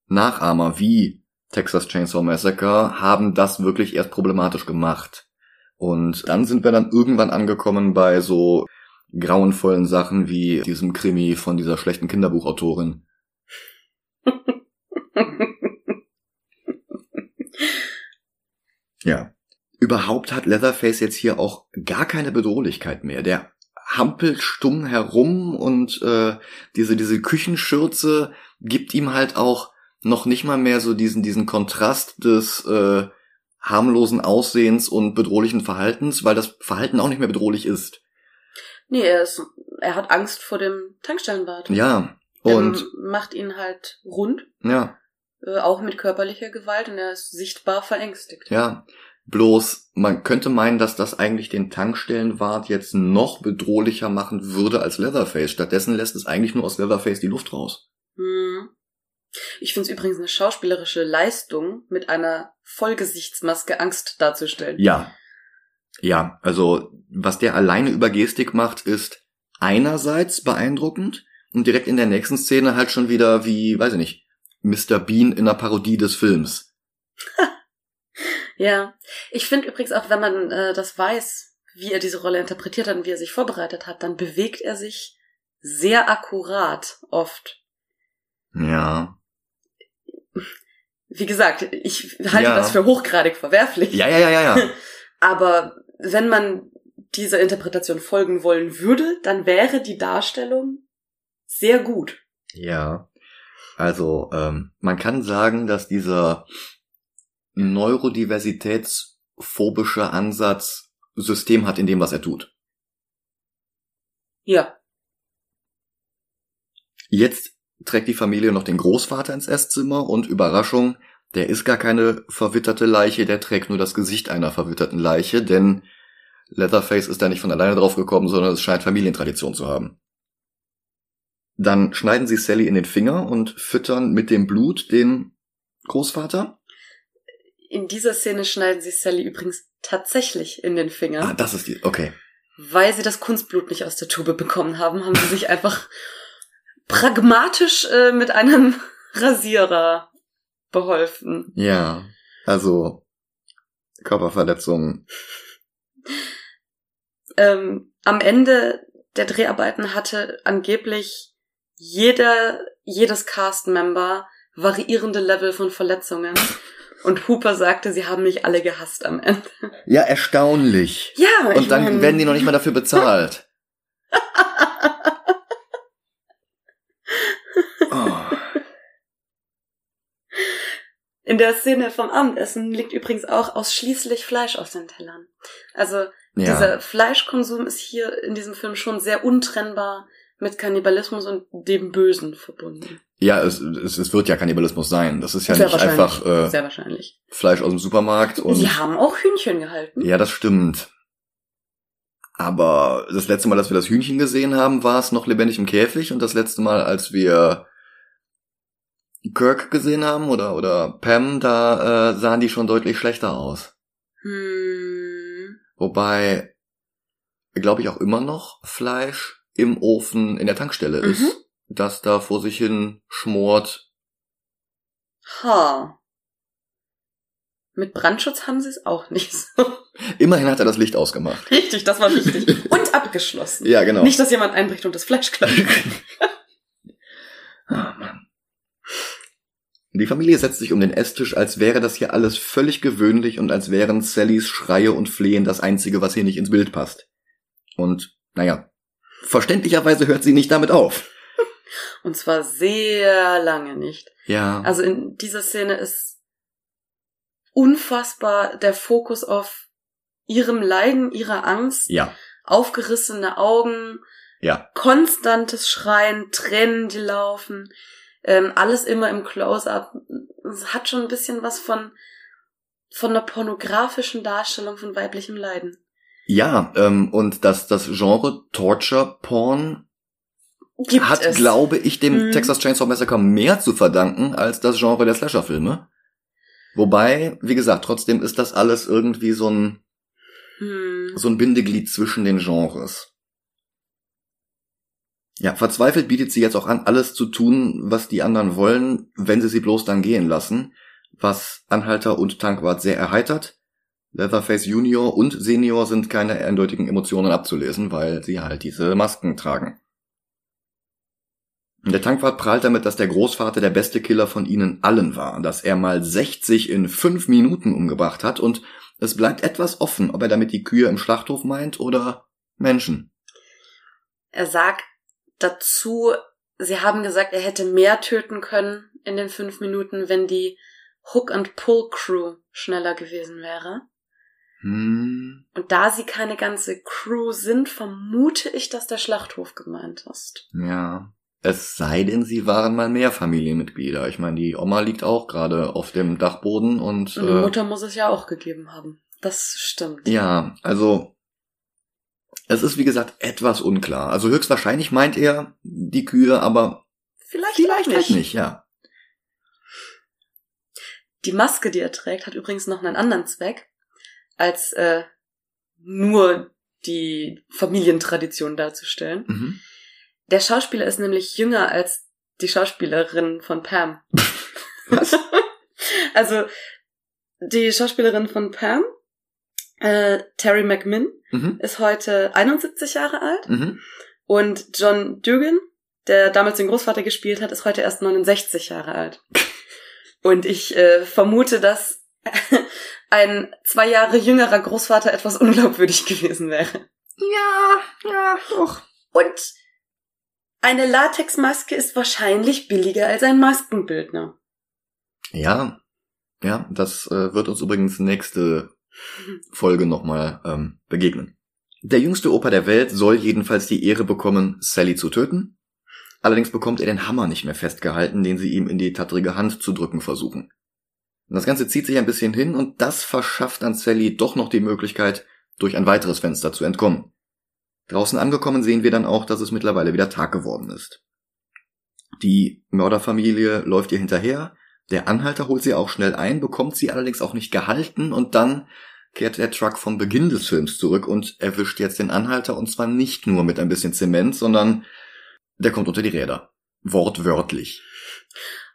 A: Nachahmer wie Texas Chainsaw Massacre haben das wirklich erst problematisch gemacht. Und dann sind wir dann irgendwann angekommen bei so grauenvollen Sachen wie diesem Krimi von dieser schlechten Kinderbuchautorin. Ja. Überhaupt hat Leatherface jetzt hier auch gar keine Bedrohlichkeit mehr. Der hampelt stumm herum und äh, diese, diese Küchenschürze gibt ihm halt auch noch nicht mal mehr so diesen, diesen Kontrast des äh, harmlosen Aussehens und bedrohlichen Verhaltens, weil das Verhalten auch nicht mehr bedrohlich ist.
B: nee, er ist, er hat Angst vor dem Tankstellenwart.
A: Ja.
B: Der
A: Und
B: macht ihn halt rund,
A: ja,
B: äh, auch mit körperlicher Gewalt und er ist sichtbar verängstigt.
A: ja. Bloß, man könnte meinen, dass das eigentlich den Tankstellenwart jetzt noch bedrohlicher machen würde als Leatherface. Stattdessen lässt es eigentlich nur aus Leatherface die Luft raus.
B: Hm. Ich finde es übrigens eine schauspielerische Leistung, mit einer Vollgesichtsmaske Angst darzustellen.
A: Ja. Ja, also was der alleine über Gestik macht, ist einerseits beeindruckend und direkt in der nächsten Szene halt schon wieder wie, weiß ich nicht, Mr. Bean in einer Parodie des Films.
B: Ja, ich finde übrigens auch, wenn man äh, das weiß, wie er diese Rolle interpretiert hat und wie er sich vorbereitet hat, dann bewegt er sich sehr akkurat oft.
A: Ja.
B: Wie gesagt, ich halte
A: Ja.
B: das für hochgradig verwerflich.
A: Ja, ja, ja, ja, ja.
B: Aber wenn man dieser Interpretation folgen wollen würde, dann wäre die Darstellung sehr gut.
A: Ja. Also, ähm, man kann sagen, dass dieser neurodiversitätsphobische Ansatz System hat in dem, was er tut.
B: Ja.
A: Jetzt trägt die Familie noch den Großvater ins Esszimmer und Überraschung, der ist gar keine verwitterte Leiche, der trägt nur das Gesicht einer verwitterten Leiche, denn Leatherface ist da nicht von alleine drauf gekommen, sondern es scheint Familientradition zu haben. Dann schneiden sie Sally in den Finger und füttern mit dem Blut den Großvater.
B: In dieser Szene schneiden sie Sally übrigens tatsächlich in den Finger.
A: Ah, das ist die, okay.
B: Weil sie das Kunstblut nicht aus der Tube bekommen haben, haben sie sich einfach pragmatisch äh, mit einem Rasierer beholfen.
A: Ja, also Körperverletzung.
B: Ähm, am Ende der Dreharbeiten hatte angeblich jeder, jedes Cast-Member variierende Level von Verletzungen. Und Hooper sagte, sie haben mich alle gehasst am Ende.
A: Ja, erstaunlich.
B: Ja,
A: Und dann
B: mein,
A: werden die noch nicht mal dafür bezahlt. Oh.
B: In der Szene vom Abendessen liegt übrigens auch ausschließlich Fleisch auf den Tellern. Also
A: Ja.
B: dieser Fleischkonsum ist hier in diesem Film schon sehr untrennbar mit Kannibalismus und dem Bösen verbunden.
A: ja, es, es, es wird ja Kannibalismus sein. Das ist ja
B: Sehr
A: nicht einfach äh,
B: Sehr wahrscheinlich.
A: Fleisch aus dem Supermarkt und
B: Sie haben auch Hühnchen gehalten.
A: Ja, das stimmt. Aber das letzte Mal, dass wir das Hühnchen gesehen haben, war es noch lebendig im Käfig und das letzte Mal, als wir Kirk gesehen haben oder oder Pam, da äh, sahen die schon deutlich schlechter aus.
B: Hm.
A: Wobei, glaube ich, auch immer noch Fleisch im Ofen in der Tankstelle ist,
B: Mhm.
A: das da vor sich hin schmort.
B: Ha. Mit Brandschutz haben sie es auch nicht so.
A: Immerhin hat er das Licht ausgemacht.
B: Richtig, das war wichtig. Und abgeschlossen.
A: Ja, genau.
B: Nicht, dass jemand einbricht und das Fleisch klaut.
A: Ah, Mann. Die Familie setzt sich um den Esstisch, als wäre das hier alles völlig gewöhnlich und als wären Sallys Schreie und Flehen das Einzige, was hier nicht ins Bild passt. Und, naja, verständlicherweise hört sie nicht damit auf.
B: Und zwar sehr lange nicht.
A: Ja.
B: Also in dieser Szene ist unfassbar der Fokus auf ihrem Leiden, ihrer Angst,
A: ja,
B: aufgerissene Augen,
A: ja.
B: konstantes Schreien, Tränen, die laufen, ähm, alles immer im Close-up. Es hat schon ein bisschen was von von einer pornografischen Darstellung von weiblichem Leiden.
A: Ja, ähm, und das, das Genre Torture Porn
B: Gibt
A: hat,
B: es.
A: glaube ich, dem
B: Mhm.
A: Texas Chainsaw Massacre mehr zu verdanken als das Genre der Slasher-Filme. Wobei, wie gesagt, trotzdem ist das alles irgendwie so ein,
B: hm.
A: so ein Bindeglied zwischen den Genres. Ja, verzweifelt bietet sie jetzt auch an, alles zu tun, was die anderen wollen, wenn sie sie bloß dann gehen lassen, was Anhalter und Tankwart sehr erheitert. Leatherface Junior und Senior sind keine eindeutigen Emotionen abzulesen, weil sie halt diese Masken tragen. Der Tankwart prahlt damit, dass der Großvater der beste Killer von ihnen allen war, dass er mal 60 in 5 Minuten umgebracht hat und es bleibt etwas offen, ob er damit die Kühe im Schlachthof meint oder Menschen.
B: Er sagt dazu, sie haben gesagt, er hätte mehr töten können in den fünf Minuten, wenn die Hook and Pull Crew schneller gewesen wäre.
A: Hm,
B: Und da sie keine ganze Crew sind, vermute ich, dass der Schlachthof gemeint ist.
A: ja. Es sei denn, sie waren mal mehr Familienmitglieder. Ich meine, die Oma liegt auch gerade auf dem Dachboden und
B: Und die
A: äh,
B: Mutter muss es ja auch gegeben haben. Das stimmt.
A: Ja, also es ist wie gesagt etwas unklar. Also höchstwahrscheinlich meint er die Kühe, aber
B: Vielleicht,
A: vielleicht halt
B: nicht.
A: nicht, ja.
B: Die Maske, die er trägt, hat übrigens noch einen anderen Zweck, als äh, nur die Familientradition darzustellen.
A: Mhm.
B: Der Schauspieler ist nämlich jünger als die Schauspielerin von Pam.
A: Was?
B: Also die Schauspielerin von Pam, äh, Terry McMinn,
A: Mhm.
B: ist heute 71 Jahre alt
A: Mhm.
B: und John Dugan, der damals den Großvater gespielt hat, ist heute erst 69 Jahre alt. Und ich äh, vermute, dass ein zwei Jahre jüngerer Großvater etwas unglaubwürdig gewesen wäre.
A: Ja, ja, doch.
B: Und eine Latexmaske ist wahrscheinlich billiger als ein Maskenbildner.
A: Ja, ja, das äh, wird uns übrigens nächste Folge nochmal ähm, begegnen. Der jüngste Opa der Welt soll jedenfalls die Ehre bekommen, Sally zu töten. Allerdings bekommt er den Hammer nicht mehr festgehalten, den sie ihm in die tattrige Hand zu drücken versuchen. Und das Ganze zieht sich ein bisschen hin und das verschafft an Sally doch noch die Möglichkeit, durch ein weiteres Fenster zu entkommen. Draußen angekommen sehen wir dann auch, dass es mittlerweile wieder Tag geworden ist. Die Mörderfamilie läuft ihr hinterher, der Anhalter holt sie auch schnell ein, bekommt sie allerdings auch nicht gehalten und dann kehrt der Truck vom Beginn des Films zurück und erwischt jetzt den Anhalter und zwar nicht nur mit ein bisschen Zement, sondern der kommt unter die Räder. Wortwörtlich.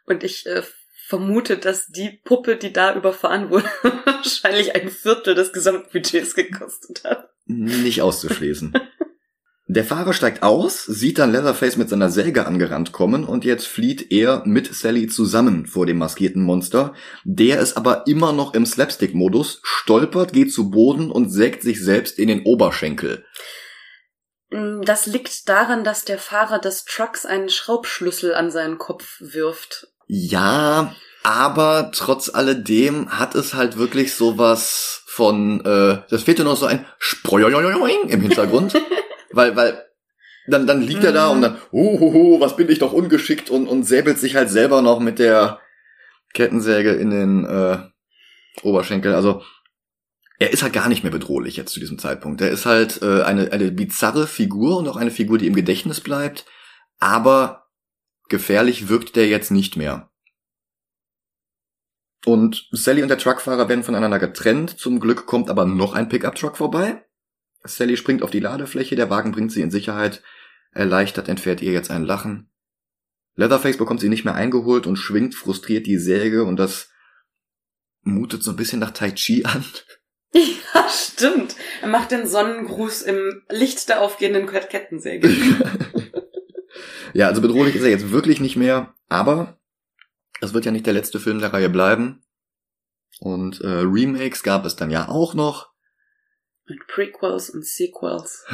B: Und ich äh, vermute, dass die Puppe, die da überfahren wurde, wahrscheinlich ein Viertel des Gesamtbudgets gekostet hat.
A: Nicht auszuschließen. Der Fahrer steigt aus, sieht dann Leatherface mit seiner Säge angerannt kommen und jetzt flieht er mit Sally zusammen vor dem maskierten Monster. Der ist aber immer noch im Slapstick-Modus, stolpert, geht zu Boden und sägt sich selbst in den Oberschenkel.
B: Mm, Das liegt daran, dass der Fahrer des Trucks einen Schraubschlüssel an seinen Kopf wirft.
A: Ja, aber trotz alledem hat es halt wirklich sowas von, äh, das fehlt ja noch so ein Sproioioioing im Hintergrund. weil, weil, dann, dann liegt er da und dann, oh, was bin ich doch ungeschickt und, und säbelt sich halt selber noch mit der Kettensäge in den äh, Oberschenkel. Also, er ist halt gar nicht mehr bedrohlich jetzt zu diesem Zeitpunkt. Er ist halt äh, eine, eine bizarre Figur und auch eine Figur, die im Gedächtnis bleibt, aber gefährlich wirkt der jetzt nicht mehr. Und Sally und der Truckfahrer werden voneinander getrennt. Zum Glück kommt aber noch ein Pickup-Truck vorbei. Sally springt auf die Ladefläche, der Wagen bringt sie in Sicherheit. Erleichtert entfährt ihr jetzt ein Lachen. Leatherface bekommt sie nicht mehr eingeholt und schwingt frustriert die Säge und das mutet so ein bisschen nach Tai Chi an.
B: Ja, stimmt. Er macht den Sonnengruß im Licht der aufgehenden Kettensäge.
A: ja, also bedrohlich ist er jetzt wirklich nicht mehr, aber es wird ja nicht der letzte Film der Reihe bleiben. Und äh, Remakes gab es dann ja auch noch.
B: Und Prequels und Sequels.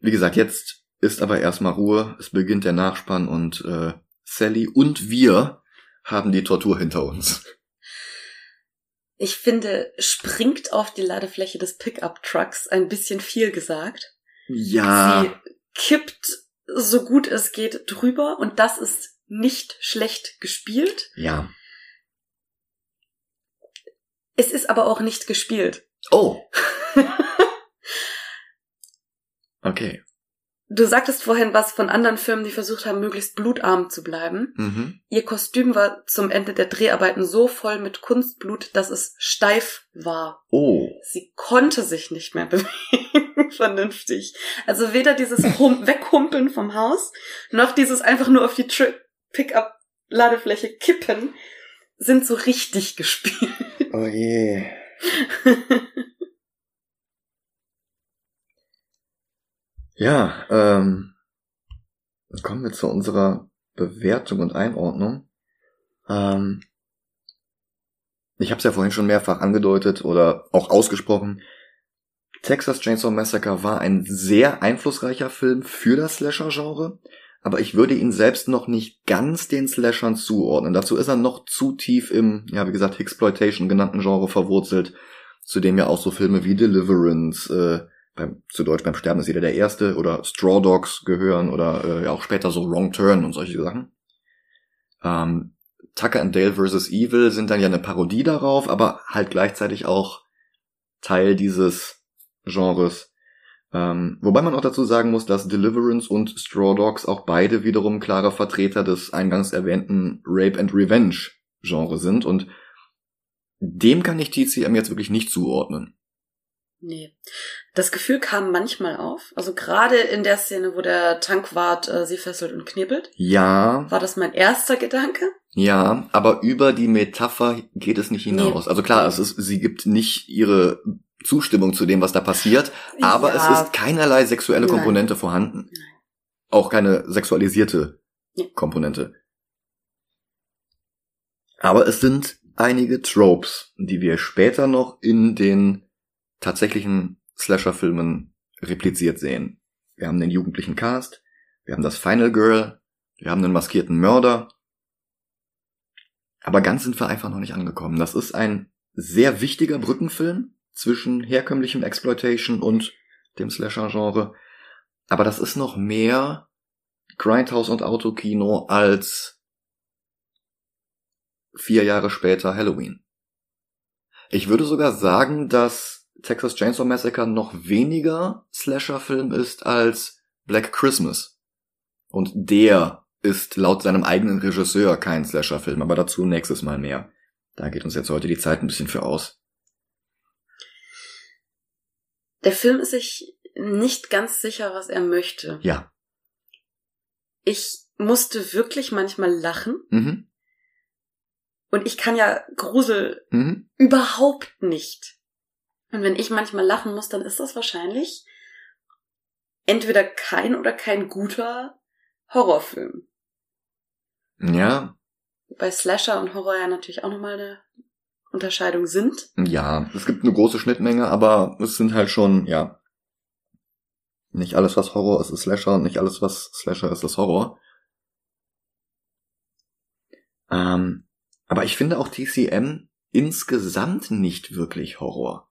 A: Wie gesagt, jetzt ist aber erstmal Ruhe. Es beginnt der Nachspann und äh, Sally und wir haben die Tortur hinter uns.
B: Ich finde, springt auf die Ladefläche des Pickup-Trucks ein bisschen viel gesagt.
A: Ja.
B: Sie kippt so gut es geht drüber und das ist nicht schlecht gespielt.
A: Ja.
B: Es ist aber auch nicht gespielt.
A: Oh. okay.
B: Du sagtest vorhin was von anderen Firmen, die versucht haben, möglichst blutarm zu bleiben.
A: Mhm.
B: Ihr Kostüm war zum Ende der Dreharbeiten so voll mit Kunstblut, dass es steif war.
A: Oh.
B: Sie konnte sich nicht mehr bewegen, vernünftig. Also weder dieses Hum Weghumpeln vom Haus, noch dieses einfach nur auf die Pickup-Ladefläche kippen, sind so richtig gespielt.
A: Oh je. Ja, ähm, kommen wir zu unserer Bewertung und Einordnung. Ähm, ich habe es ja vorhin schon mehrfach angedeutet oder auch ausgesprochen. Texas Chainsaw Massacre war ein sehr einflussreicher Film für das Slasher-Genre, aber ich würde ihn selbst noch nicht ganz den Slashern zuordnen. Dazu ist er noch zu tief im, ja wie gesagt, Exploitation genannten Genre verwurzelt, zu dem ja auch so Filme wie Deliverance, äh, beim, zu Deutsch beim Sterben ist jeder der Erste oder Straw Dogs gehören oder äh, ja auch später so Wrong Turn und solche Sachen. Ähm, Tucker and Dale vs. Evil sind dann ja eine Parodie darauf, aber halt gleichzeitig auch Teil dieses Genres. Ähm, wobei man auch dazu sagen muss, dass Deliverance und Straw Dogs auch beide wiederum klare Vertreter des eingangs erwähnten Rape and Revenge Genre sind und dem kann ich TCM jetzt wirklich nicht zuordnen.
B: Nee. Das Gefühl kam manchmal auf. Also gerade in der Szene, wo der Tankwart äh, sie fesselt und knebelt,
A: Ja,
B: war das mein erster Gedanke.
A: ja, aber über die Metapher geht es nicht hinaus. Also klar, es ist, sie gibt nicht ihre Zustimmung zu dem, was da passiert, aber
B: Ja.
A: es ist keinerlei sexuelle
B: Nein.
A: Komponente vorhanden.
B: Nein.
A: Auch keine sexualisierte
B: Ja.
A: Komponente. Aber es sind einige Tropes, die wir später noch in den tatsächlichen Slasher-Filmen repliziert sehen. Wir haben den jugendlichen Cast, wir haben das Final Girl, wir haben den maskierten Mörder. Aber ganz sind wir einfach noch nicht angekommen. Das ist ein sehr wichtiger Brückenfilm zwischen herkömmlichem Exploitation und dem Slasher-Genre. Aber das ist noch mehr Grindhouse und Autokino als vier Jahre später Halloween. Ich würde sogar sagen, dass Texas Chainsaw Massacre noch weniger Slasher-Film ist als Black Christmas. Und der ist laut seinem eigenen Regisseur kein Slasher-Film, aber dazu nächstes Mal mehr. Da geht uns jetzt heute die Zeit ein bisschen für aus.
B: Der Film ist sich nicht ganz sicher, was er möchte.
A: Ja.
B: Ich musste wirklich manchmal lachen
A: Mhm.
B: und ich kann ja Grusel
A: Mhm.
B: überhaupt nicht. Und wenn ich manchmal lachen muss, dann ist das wahrscheinlich, entweder kein oder kein guter Horrorfilm.
A: Ja,
B: Bei Slasher und Horror ja natürlich auch nochmal eine Unterscheidung sind.
A: ja, es gibt eine große Schnittmenge, aber es sind halt schon, ja, nicht alles, was Horror ist, ist Slasher und nicht alles, was Slasher ist, ist Horror. Ähm, aber ich finde auch TCM insgesamt nicht wirklich Horror.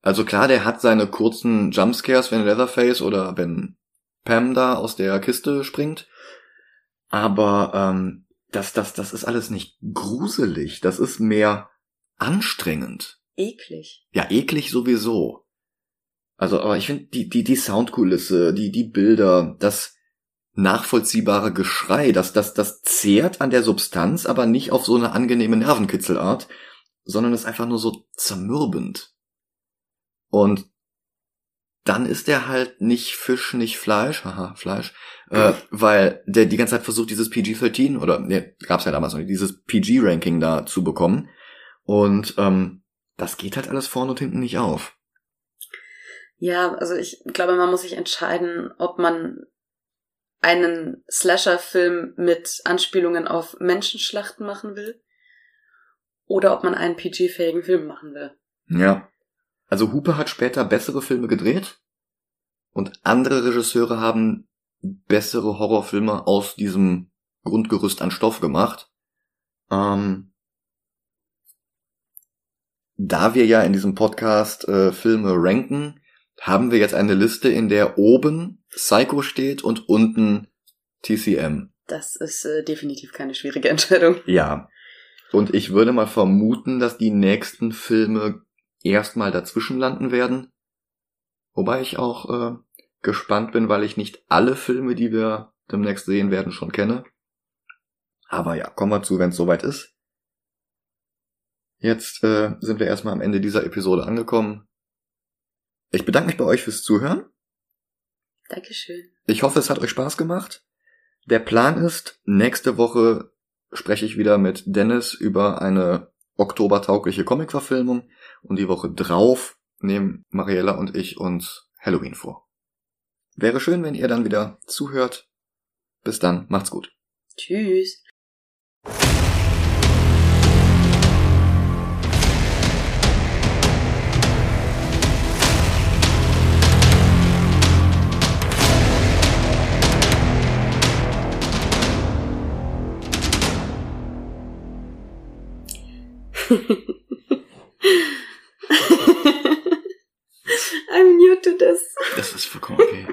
A: Also klar, der hat seine kurzen Jumpscares, wenn Leatherface oder wenn Pam da aus der Kiste springt. Aber ähm, das, das, das ist alles nicht gruselig. Das ist mehr anstrengend.
B: Eklig.
A: Ja, eklig sowieso. Also, aber ich finde die, die, die Soundkulisse, die, die Bilder, das nachvollziehbare Geschrei, das, das, das zehrt an der Substanz, aber nicht auf so eine angenehme Nervenkitzelart, sondern ist einfach nur so zermürbend. Und dann ist der halt nicht Fisch, nicht Fleisch, haha, Fleisch, äh, weil der die ganze Zeit versucht, dieses PG-13 oder, ne, gab's ja damals noch nicht, dieses PG-Ranking da zu bekommen. Und ähm, das geht halt alles vorne und hinten nicht auf.
B: Ja, also ich glaube, man muss sich entscheiden, ob man einen Slasher-Film mit Anspielungen auf Menschenschlachten machen will oder ob man einen PG-fähigen Film machen will.
A: Ja. Also Hupe hat später bessere Filme gedreht und andere Regisseure haben bessere Horrorfilme aus diesem Grundgerüst an Stoff gemacht. Ähm, da wir ja in diesem Podcast äh, Filme ranken, haben wir jetzt eine Liste, in der oben Psycho steht und unten TCM.
B: Das ist äh, definitiv keine schwierige Entscheidung.
A: Ja. Und ich würde mal vermuten, dass die nächsten Filme erstmal dazwischen landen werden. Wobei ich auch äh, gespannt bin, weil ich nicht alle Filme, die wir demnächst sehen werden, schon kenne. Aber ja, kommen wir zu, wenn es soweit ist. Jetzt äh, sind wir erstmal am Ende dieser Episode angekommen. Ich bedanke mich bei euch fürs Zuhören.
B: Dankeschön.
A: Ich hoffe, es hat euch Spaß gemacht. Der Plan ist, nächste Woche spreche ich wieder mit Dennis über eine oktobertaugliche Comicverfilmung und die Woche drauf nehmen Mariella und ich uns Halloween vor. Wäre schön, wenn ihr dann wieder zuhört. Bis dann, macht's gut.
B: Tschüss. vollkommen okay.